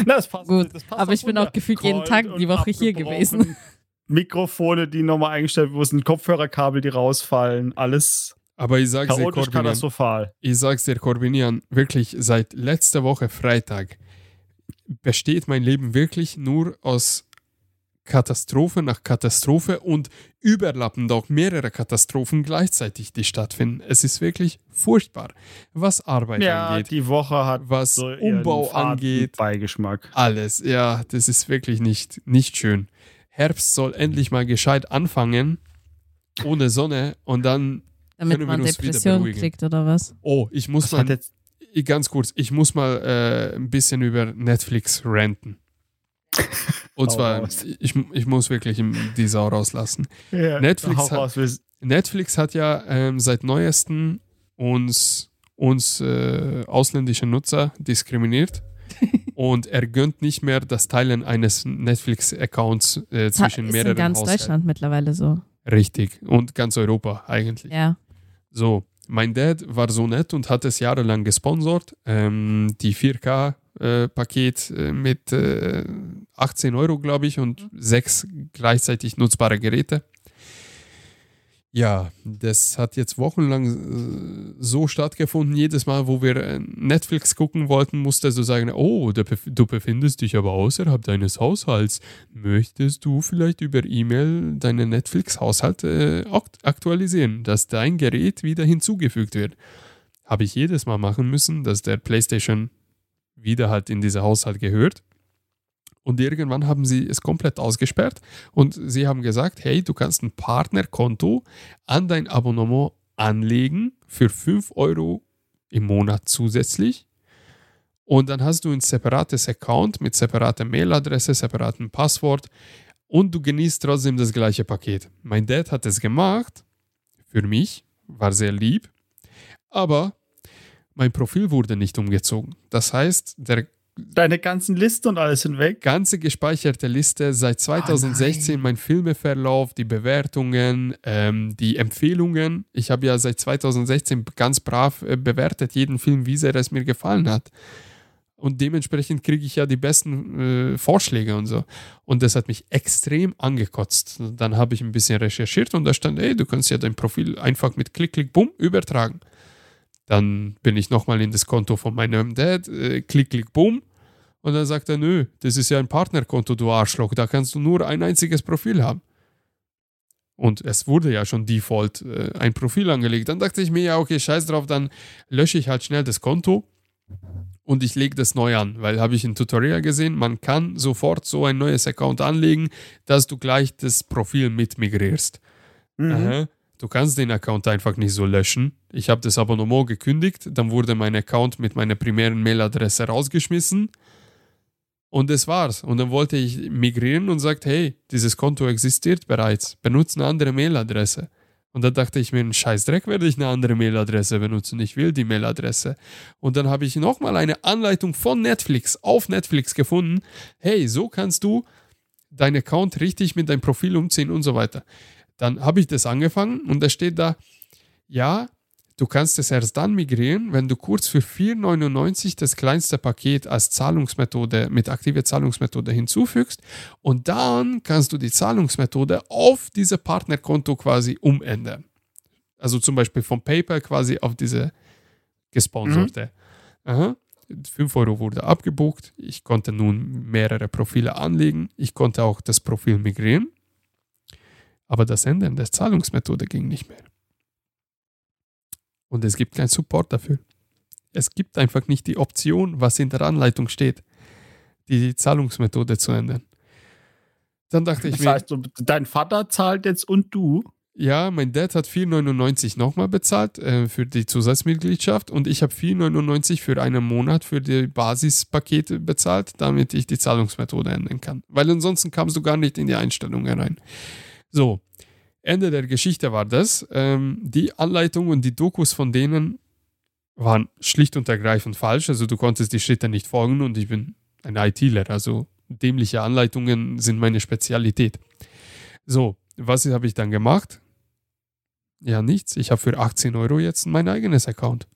Na, das passt, Gut, das passt aber ich bin auch gefühlt jeden Tag die Woche hier gewesen. Mikrofone, die nochmal eingestellt, ein Kopfhörerkabel, die rausfallen. Alles Aber ich sag's dir, Corbinian, katastrophal. ich sag's dir, Corbinian, wirklich seit letzter Woche Freitag besteht mein Leben wirklich nur aus Katastrophe nach Katastrophe und überlappend auch mehrere Katastrophen gleichzeitig, die stattfinden. Es ist wirklich furchtbar, was Arbeit Ja, angeht, die Woche hat was so ihren Umbau faden angeht, Beigeschmack. alles. Ja, das ist wirklich nicht, nicht schön. Herbst soll endlich mal gescheit anfangen, ohne Sonne und dann, Damit Können wir man uns wieder Depression beruhigen? kriegt oder was? oh, ich muss Das mal ganz kurz, ich muss mal äh, ein bisschen über Netflix ranten. Und Hau zwar, raus. ich, ich muss wirklich die Sau rauslassen. ja, Netflix hau hat- raus, Netflix hat ja ähm, seit neuestem uns, uns äh, ausländische Nutzer diskriminiert und er gönnt nicht mehr das Teilen eines Netflix-Accounts äh, Das ist zwischen in mehreren ganz Haushalten. Deutschland mittlerweile so. Richtig. Und ganz Europa eigentlich. Ja. So, mein Dad war so nett und hat es jahrelang gesponsert. Ähm, die 4K-Paket äh, mit äh, 18 Euro, glaube ich, und sechs gleichzeitig nutzbare Geräte. Ja, das hat jetzt wochenlang äh, so stattgefunden. Jedes Mal, wo wir äh, Netflix gucken wollten, musste er so sagen: Oh, du bef- du befindest dich aber außerhalb deines Haushalts. Möchtest du vielleicht über E-Mail deinen Netflix-Haushalt äh, akt- aktualisieren, dass dein Gerät wieder hinzugefügt wird? Habe ich jedes Mal machen müssen, dass der PlayStation wieder halt in diesen Haushalt gehört. Und irgendwann haben sie es komplett ausgesperrt und sie haben gesagt, hey, du kannst ein Partnerkonto an dein Abonnement anlegen für 5 Euro im Monat zusätzlich. Und dann hast du ein separates Account mit separater Mailadresse, separatem Passwort und du genießt trotzdem das gleiche Paket. Mein Dad hat es gemacht, für mich, war sehr lieb, aber mein Profil wurde nicht umgezogen. Das heißt, der Deine ganzen Liste und alles sind weg. ganze gespeicherte Liste seit 2016, mein Filmeverlauf, die Bewertungen, ähm, die Empfehlungen. Ich habe ja seit 2016 ganz brav äh, bewertet jeden Film, wie sehr es mir gefallen hat. Und dementsprechend kriege ich ja die besten äh, Vorschläge und so. Und das hat mich extrem angekotzt. Dann habe ich ein bisschen recherchiert und da stand, ey, du kannst ja dein Profil einfach mit Klick, Klick, Bumm übertragen. Dann bin ich nochmal in das Konto von meinem Dad, äh, Klick, Klick, Bumm. Und dann sagt er, nö, das ist ja ein Partnerkonto, du Arschloch, da kannst du nur ein einziges Profil haben. Und es wurde ja schon default äh, ein Profil angelegt. Dann dachte ich mir, ja, okay, scheiß drauf, dann lösche ich halt schnell das Konto und ich lege das neu an, weil habe ich ein Tutorial gesehen, man kann sofort so ein neues Account anlegen, dass du gleich das Profil mit migrierst. Mhm. Du kannst den Account einfach nicht so löschen. Ich habe das Abonnement gekündigt, dann wurde mein Account mit meiner primären Mailadresse rausgeschmissen und das war's. Und dann wollte ich migrieren und sagt, hey, dieses Konto existiert bereits, benutze eine andere Mailadresse. Und dann dachte ich mir, einen Scheißdreck werde ich eine andere Mailadresse benutzen. Ich will die Mailadresse. Und dann habe ich nochmal eine Anleitung von Netflix auf Netflix gefunden. Hey, so kannst du deinen Account richtig mit deinem Profil umziehen und so weiter. Dann habe ich das angefangen und da steht da, ja, du kannst es erst dann migrieren, wenn du kurz für 4,99 das kleinste Paket als Zahlungsmethode mit aktiver Zahlungsmethode hinzufügst und dann kannst du die Zahlungsmethode auf diese Partnerkonto quasi umändern. Also zum Beispiel von PayPal quasi auf diese gesponserte. Aha. 5 Euro wurde abgebucht. Ich konnte nun mehrere Profile anlegen. Ich konnte auch das Profil migrieren. Aber das Ändern der Zahlungsmethode ging nicht mehr. Und es gibt keinen Support dafür. Es gibt einfach nicht die Option, was in der Anleitung steht, die Zahlungsmethode zu ändern. Dann dachte ich Das mir, heißt, dein Vater zahlt jetzt und du. Ja, mein Dad hat 4,99 nochmal bezahlt äh, für die Zusatzmitgliedschaft und ich habe 4,99 für einen Monat für die Basispakete bezahlt, damit ich die Zahlungsmethode ändern kann. Weil ansonsten kamst du gar nicht in die Einstellungen rein. So, Ende der Geschichte war das. Ähm, die Anleitung und die Dokus von denen waren schlicht und ergreifend falsch. Also du konntest die Schritte nicht folgen und ich bin ein ITler, also dämliche Anleitungen sind meine Spezialität. So, was habe ich dann gemacht? Ja, nichts. Ich habe für 18 Euro jetzt mein eigenes Account.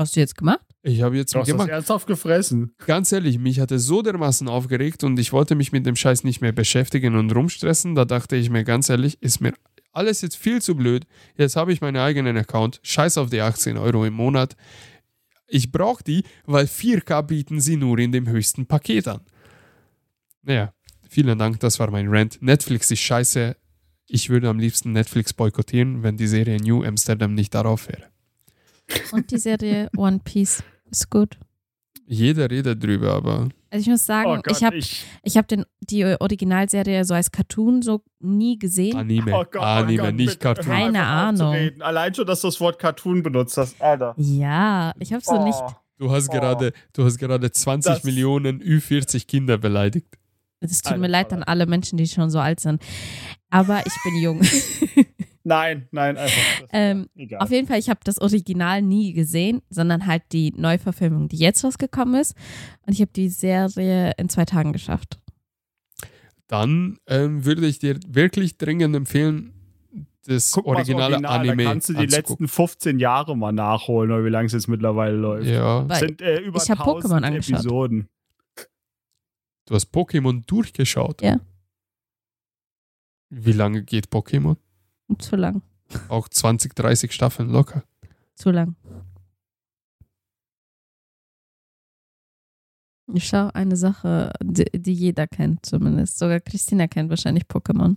Hast du jetzt gemacht? Ich habe jetzt Du hast das gemacht. ernsthaft gefressen. Ganz ehrlich, mich hat es so dermaßen aufgeregt und ich wollte mich mit dem Scheiß nicht mehr beschäftigen und rumstressen. Da dachte ich mir ganz ehrlich, ist mir alles jetzt viel zu blöd. Jetzt habe ich meinen eigenen Account. Scheiß auf die 18 Euro im Monat. Ich brauche die, weil 4K bieten sie nur in dem höchsten Paket an. Naja, vielen Dank, das war mein Rant. Netflix ist scheiße. Ich würde am liebsten Netflix boykottieren, wenn die Serie New Amsterdam nicht darauf wäre. Und die Serie One Piece ist gut. Jeder redet drüber, aber Also ich muss sagen, Oh Gott, ich habe ich, ich hab den- die Originalserie so als Cartoon so nie gesehen. Anime, oh Gott, oh Anime, Gott, nicht Cartoon. Keine Ahnung. Allein schon, dass du das Wort Cartoon benutzt hast, Alter. Ja, ich habe so Oh. nicht. Du hast, Oh. gerade, du hast gerade 20 Das- Millionen Ü40 Kinder beleidigt. Es tut Alter, mir leid Alter. an alle Menschen, die schon so alt sind. Aber ich bin jung. Nein, nein, einfach. das- Ähm, egal. Auf jeden Fall, ich habe das Original nie gesehen, sondern halt die Neuverfilmung, die jetzt rausgekommen ist. Und ich habe die Serie in zwei Tagen geschafft. Dann ähm, würde ich dir wirklich dringend empfehlen, das Guck mal, das originale Original, Anime Da kannst du die anzugucken. letzten 15 Jahre mal nachholen, oder wie lange es jetzt mittlerweile läuft. Ja, Weil sind äh, über ich hab 1000 Pokémon angeschaut. Episoden. du hast Pokémon durchgeschaut. Ja. Wie lange geht Pokémon? Zu lang. Auch 20, 30 Staffeln locker. Zu lang. Ich schaue eine Sache, die, die jeder kennt zumindest. Sogar Christina kennt wahrscheinlich Pokémon.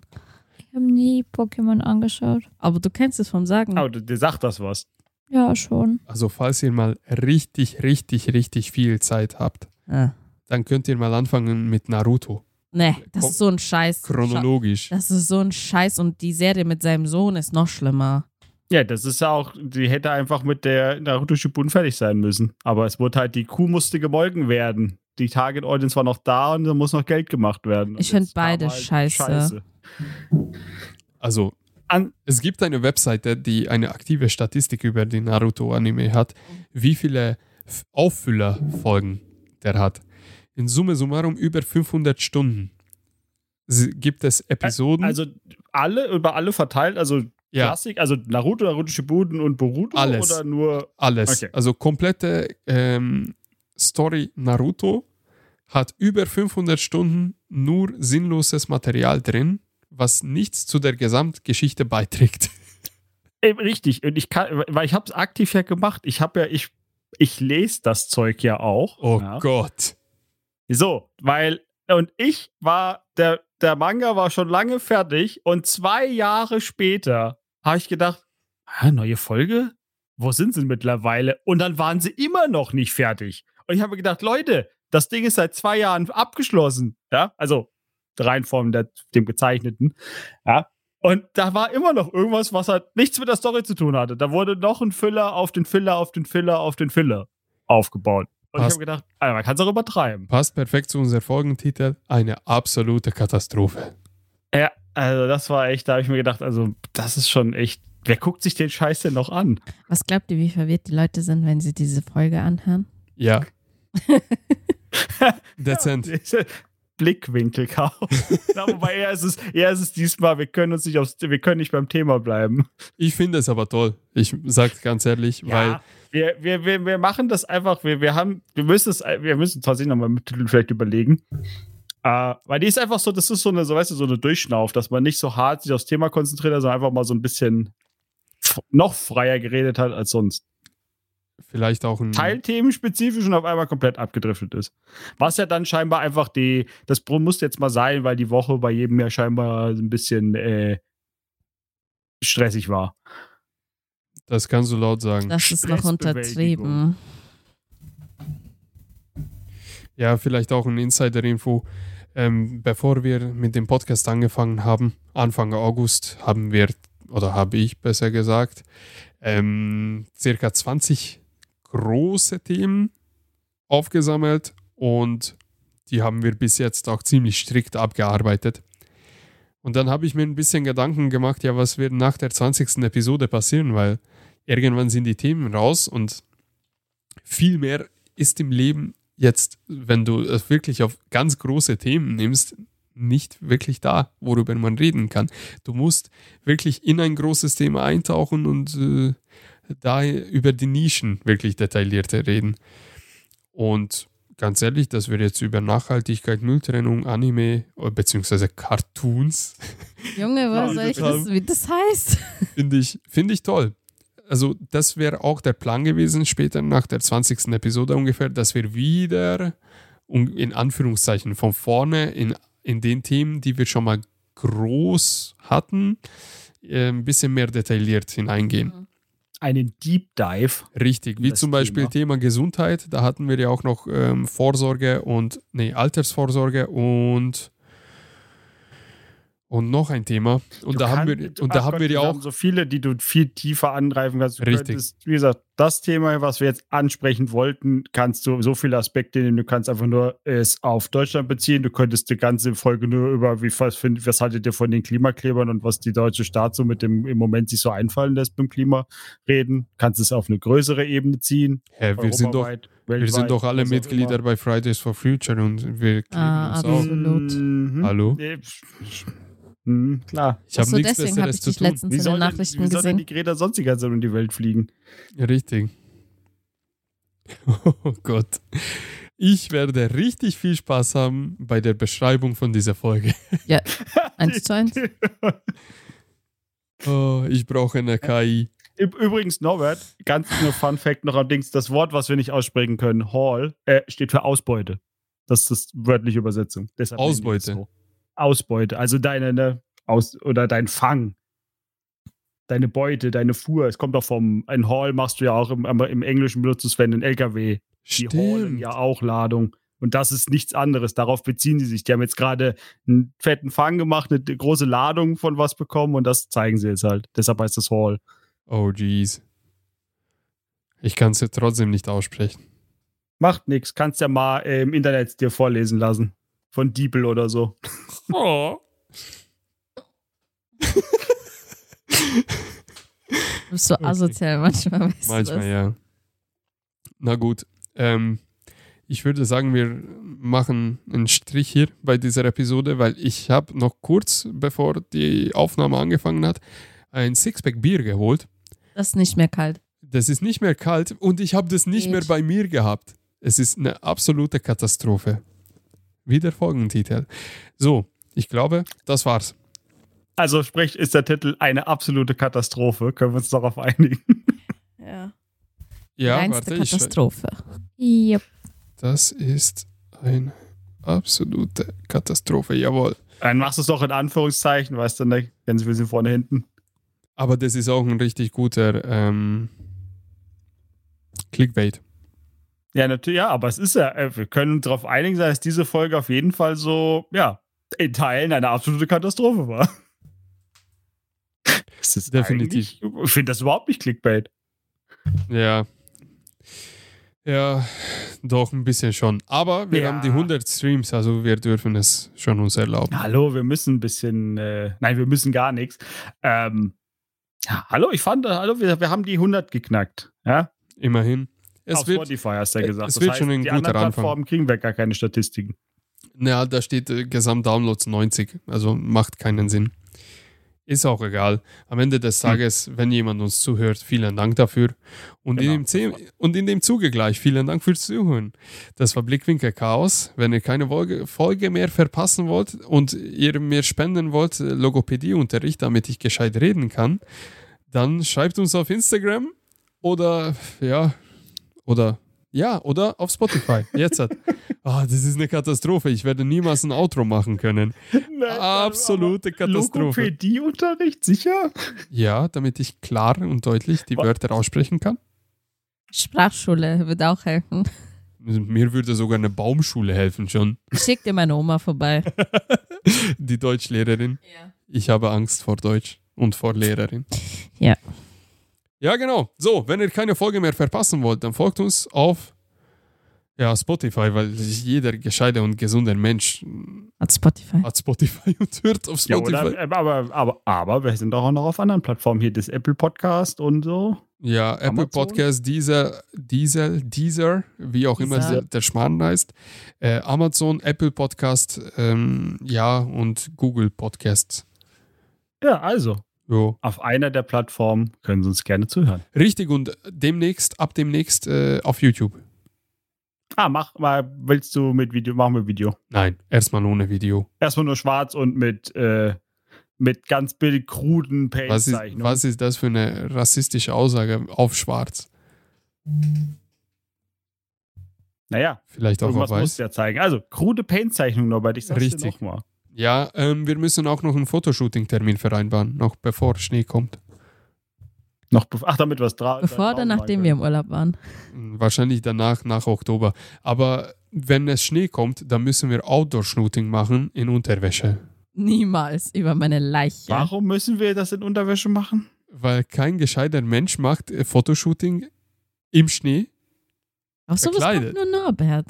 Ich habe nie Pokémon angeschaut. Aber du kennst es vom Sagen. Aber dir sagt das was. Ja, schon. Also falls ihr mal richtig, richtig, richtig viel Zeit habt, Ah. dann könnt ihr mal anfangen mit Naruto. Nee, das ist so ein Scheiß. Chronologisch. Das ist so ein Scheiß und die Serie mit seinem Sohn ist noch schlimmer. Ja, das ist ja auch, die hätte einfach mit der Naruto Shippuden fertig sein müssen. Aber es wurde halt, die Kuh musste gemolken werden. Die Target Audience war noch da und da muss noch Geld gemacht werden. Ich Und find jetzt kam halt beide scheiße. Also, An, es gibt eine Webseite, die eine aktive Statistik über die Naruto-Anime hat, wie viele Auffüller-Folgen der hat. In Summe summarum über 500 Stunden. Gibt es Episoden? also alle, über alle verteilt, also ja, Klassik, also Naruto, Naruto Shippuden und Boruto Alles. oder nur alles. okay. Also komplette ähm, Story Naruto hat über 500 Stunden nur sinnloses Material drin, was nichts zu der Gesamtgeschichte beiträgt. Eben, richtig. Und ich kann, weil ich habe es aktiv ja gemacht. Ich habe ja, ich, ich lese das Zeug ja auch. Oh ja. Gott. So, weil, und ich war, der, der Manga war schon lange fertig und zwei Jahre später habe ich gedacht, neue Folge? Wo sind sie mittlerweile? Und dann waren sie immer noch nicht fertig. Und ich habe gedacht, Leute, das Ding ist seit zwei Jahren abgeschlossen. Ja, also rein von der, dem gezeichneten. Ja. Und da war immer noch irgendwas, was halt nichts mit der Story zu tun hatte. Da wurde noch ein Filler auf den Filler, auf den Filler, auf den Filler aufgebaut. Und ich Passt. habe gedacht, Alter, man kann es auch übertreiben. Passt perfekt zu unserem Folgentitel. Eine absolute Katastrophe. Ja, also das war echt, da habe ich mir gedacht, also das ist schon echt, wer guckt sich den Scheiß denn noch an? Was glaubt ihr, wie verwirrt die Leute sind, wenn sie diese Folge anhören? Ja. Dezent. Blickwinkel kaum. Na, wobei eher ist, es, eher ist es diesmal, wir können uns nicht aufs, wir können nicht beim Thema bleiben. Ich finde es aber toll. Ich sage ganz ehrlich, weil wir, wir, wir, wir machen das einfach, wir, wir haben, wir müssen es, wir müssen tatsächlich nochmal mit Titel vielleicht überlegen. Äh, weil die ist einfach so, das ist so eine, so weißt du, so eine Durchschnauf, dass man nicht so hart sich aufs Thema konzentriert, sondern einfach mal so ein bisschen noch freier geredet hat als sonst. vielleicht auch ein. teilthemenspezifisch und auf einmal komplett abgedriftet ist. Was ja dann scheinbar einfach die, das muss jetzt mal sein, weil die Woche bei jedem ja scheinbar ein bisschen äh, stressig war. Das kannst du laut sagen. Das ist noch untertrieben. Ja, vielleicht auch ein Insider-Info. Ähm, bevor wir mit dem Podcast angefangen haben, Anfang August, haben wir oder habe ich besser gesagt, ähm, circa 20 große Themen aufgesammelt und die haben wir bis jetzt auch ziemlich strikt abgearbeitet. Und dann habe ich mir ein bisschen Gedanken gemacht, ja, was wird nach der 20. Episode passieren, weil irgendwann sind die Themen raus und viel mehr ist im Leben jetzt, wenn du es wirklich auf ganz große Themen nimmst, nicht wirklich da, worüber man reden kann. Du musst wirklich in ein großes Thema eintauchen und äh, da über die Nischen wirklich detaillierter reden. Und ganz ehrlich, dass wir jetzt über Nachhaltigkeit, Mülltrennung, Anime äh, beziehungsweise Cartoons. Junge, was soll ich wissen, wie das heißt? Finde ich, find ich toll. Also, das wäre auch der Plan gewesen, später nach der 20. Episode ungefähr, dass wir wieder in Anführungszeichen von vorne in, in den Themen, die wir schon mal groß hatten, äh, ein bisschen mehr detailliert hineingehen. Mhm einen Deep Dive. Richtig, wie zum Beispiel Thema. Thema. Gesundheit. Da hatten wir ja auch noch ähm, Vorsorge und, nee, Altersvorsorge und und noch ein Thema. Und du da haben wir, und da haben wir ja auch. so viele, die du viel tiefer angreifen kannst. Du Richtig. Könntest, wie gesagt, das Thema, was wir jetzt ansprechen wollten, kannst du so viele Aspekte nehmen. Du kannst einfach nur es auf Deutschland beziehen. Du könntest die ganze Folge nur über, wie was, find, was haltet ihr von den Klimaklebern und was die deutsche Staat so mit dem im Moment sich so einfallen lässt beim Klima reden. Kannst es auf eine größere Ebene ziehen. Hä, wir sind doch. wir sind doch alle Mitglieder bei Fridays for Future und wir kleben ah, uns absolut. Auf. Mhm. Hallo? Mhm, klar. Ich habe so, nichts deswegen habe ich dich letztens wie in den Nachrichten denn, wie gesehen. Soll denn die Greta sonst die ganze Zeit um die Welt fliegen? Ja, richtig. Oh Gott. Ich werde richtig viel Spaß haben bei der Beschreibung von dieser Folge. Ja, eins zu eins. Oh, ich brauche eine KI. Übrigens, Norbert, ganz nur Fun Fact noch am Dings: Das Wort, was wir nicht aussprechen können, Hall, äh, steht für Ausbeute. Das ist das wörtliche Übersetzung. Deshalb Ausbeute. So. Ausbeute, also deine, ne, aus, oder dein Fang. Deine Beute, deine Fuhr. Es kommt auch vom, ein Haul machst du ja auch im, im Englischen benutzt es, wenn ein LKW. Stimmt. Die haulen ja auch Ladung. Und das ist nichts anderes. Darauf beziehen sie sich. Die haben jetzt gerade einen fetten Fang gemacht, eine große Ladung von was bekommen und das zeigen sie jetzt halt. Deshalb heißt es Haul. Oh, jeez. Ich kann es ja trotzdem nicht aussprechen. Macht nichts. Kannst ja mal äh, im Internet dir vorlesen lassen. Von Diepel oder so. Oh. Du bist so asozial manchmal. Weißt manchmal, ja. Na gut. Ähm, ich würde sagen, wir machen einen Strich hier bei dieser Episode, weil ich habe noch kurz, bevor die Aufnahme angefangen hat, ein Sixpack Bier geholt. Das ist nicht mehr kalt. Das ist nicht mehr kalt und ich habe das nicht Geht. mehr bei mir gehabt. Es ist eine absolute Katastrophe. Wie der Folgentitel. So, ich glaube, das war's. Also sprich, ist der Titel eine absolute Katastrophe. Können wir uns darauf einigen? Ja. Ja, Reinste warte, ich. Katastrophe. Yep. Das ist eine absolute Katastrophe, jawohl. Dann machst du es doch in Anführungszeichen, weißt du, ne? Ganz ein bisschen vorne hinten. Aber das ist auch ein richtig guter ähm, Clickbait. Ja, natürlich, ja, aber es ist ja, äh, wir können uns darauf einigen, dass diese Folge auf jeden Fall so, ja, in Teilen eine absolute Katastrophe war. Das ist Definitiv. Ich finde das überhaupt nicht Clickbait. Ja. Ja, doch ein bisschen schon. Aber wir Ja. haben die 100 Streams, also wir dürfen es schon uns erlauben. Hallo, wir müssen ein bisschen, äh, nein, wir müssen gar nichts. Ähm, ja, hallo, ich fand, äh, hallo, wir, wir haben die 100 geknackt. Ja, Immerhin. Es auf wird, Spotify hast du ja äh, gesagt. es Das wird heißt, schon ein die guter anderen Anfang. Plattformen kriegen wir gar keine Statistiken. ja, da steht äh, Gesamtdownloads 90, also macht keinen Sinn. Ist auch egal. Am Ende des Hm. Tages, wenn jemand uns zuhört, vielen Dank dafür. Und, Genau. in, dem und in dem Zuge gleich, vielen Dank fürs Zuhören. Das war Blickwinkel Chaos. Wenn ihr keine Folge, Folge mehr verpassen wollt und ihr mir spenden wollt, äh, Logopädieunterricht, damit ich gescheit reden kann, dann schreibt uns auf Instagram oder ja, oder ja, oder auf Spotify. Jetzt hat. Ah, das ist eine Katastrophe. Ich werde niemals ein Outro machen können. Absolute Katastrophe. Logopädieunterricht, sicher? Ja, damit ich klar und deutlich die Wörter aussprechen kann. Sprachschule würde auch helfen. Mir würde sogar eine Baumschule helfen schon. Ich schick dir meine Oma vorbei. Die Deutschlehrerin. Ja. Ich habe Angst vor Deutsch. und vor Lehrerin. Ja. Ja, genau. So, wenn ihr keine Folge mehr verpassen wollt, dann folgt uns auf ja, Spotify, weil jeder gescheite und gesunde Mensch Hat Spotify. hat Spotify und hört auf Ja, Spotify. oder, äh, aber, aber, aber wir sind auch noch auf anderen Plattformen. Hier das Apple Podcast und so. Ja, Apple Amazon? Podcast, Deezer, Deezer, Deezer, wie auch immer Deezer. der, der Schmarrn heißt. Äh, Amazon, Apple Podcast, ähm, ja, und Google Podcasts. Ja, also. Jo. Auf einer der Plattformen können Sie uns gerne zuhören. Richtig, und demnächst, ab demnächst äh, auf YouTube. Ah, mach mal, willst du mit Video? Machen wir Video. Nein, erstmal ohne Video. Erstmal nur schwarz und mit, äh, mit ganz billig kruden Was ist, Paint-Zeichnungen. was ist das für eine rassistische Aussage auf schwarz? Naja, Vielleicht auch irgendwas auf muss weiß. ja zeigen. Also, krude Paint-Zeichnungen, Norbert, ich sag's dir Richtig. nochmal. Ja, ähm, wir müssen auch noch einen Fotoshooting-Termin vereinbaren, noch bevor Schnee kommt. Noch Ach, damit was dra Bevor oder nachdem wir im Urlaub waren. Hm, Wahrscheinlich danach, nach Oktober. Aber wenn es Schnee kommt, dann müssen wir Outdoor-Shooting machen in Unterwäsche. Niemals über meine Leiche. Warum müssen wir das in Unterwäsche machen? Weil kein gescheiter Mensch macht äh, Fotoshooting im Schnee. Auf sowas kommt nur Norbert.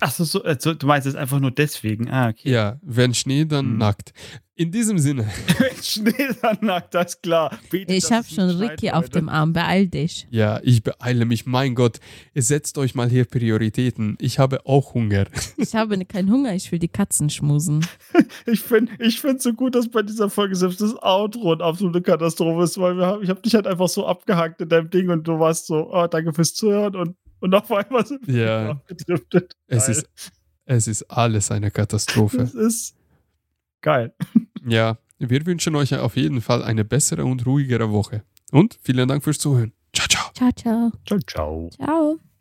Ach so, so also, du meinst es einfach nur deswegen. Ah, okay. Ja, wenn Schnee, dann Hm. nackt. In diesem Sinne, Schnee dann nackt, das ist klar. Bitte, Ich dass hab es schon Ricky auf dem Arm. Beeil dich. ja, ich beeile mich. Mein Gott, ihr setzt euch mal hier Prioritäten. Ich habe auch Hunger. Ich habe keinen Hunger. Ich will die Katzen schmusen. Ich finde ich find so gut, dass bei dieser Folge selbst das Outro eine absolute Katastrophe ist, weil wir haben, ich habe dich halt einfach so abgehackt in deinem Ding und du warst so, oh, danke fürs Zuhören und, und auf einmal sind wir Ja. abgedriftet. Es Geil. ist, es ist alles eine Katastrophe. Das ist geil. Ja, wir wünschen euch auf jeden Fall eine bessere und ruhigere Woche. Und vielen Dank fürs Zuhören. Ciao, ciao. Ciao, ciao. Ciao, ciao. Ciao.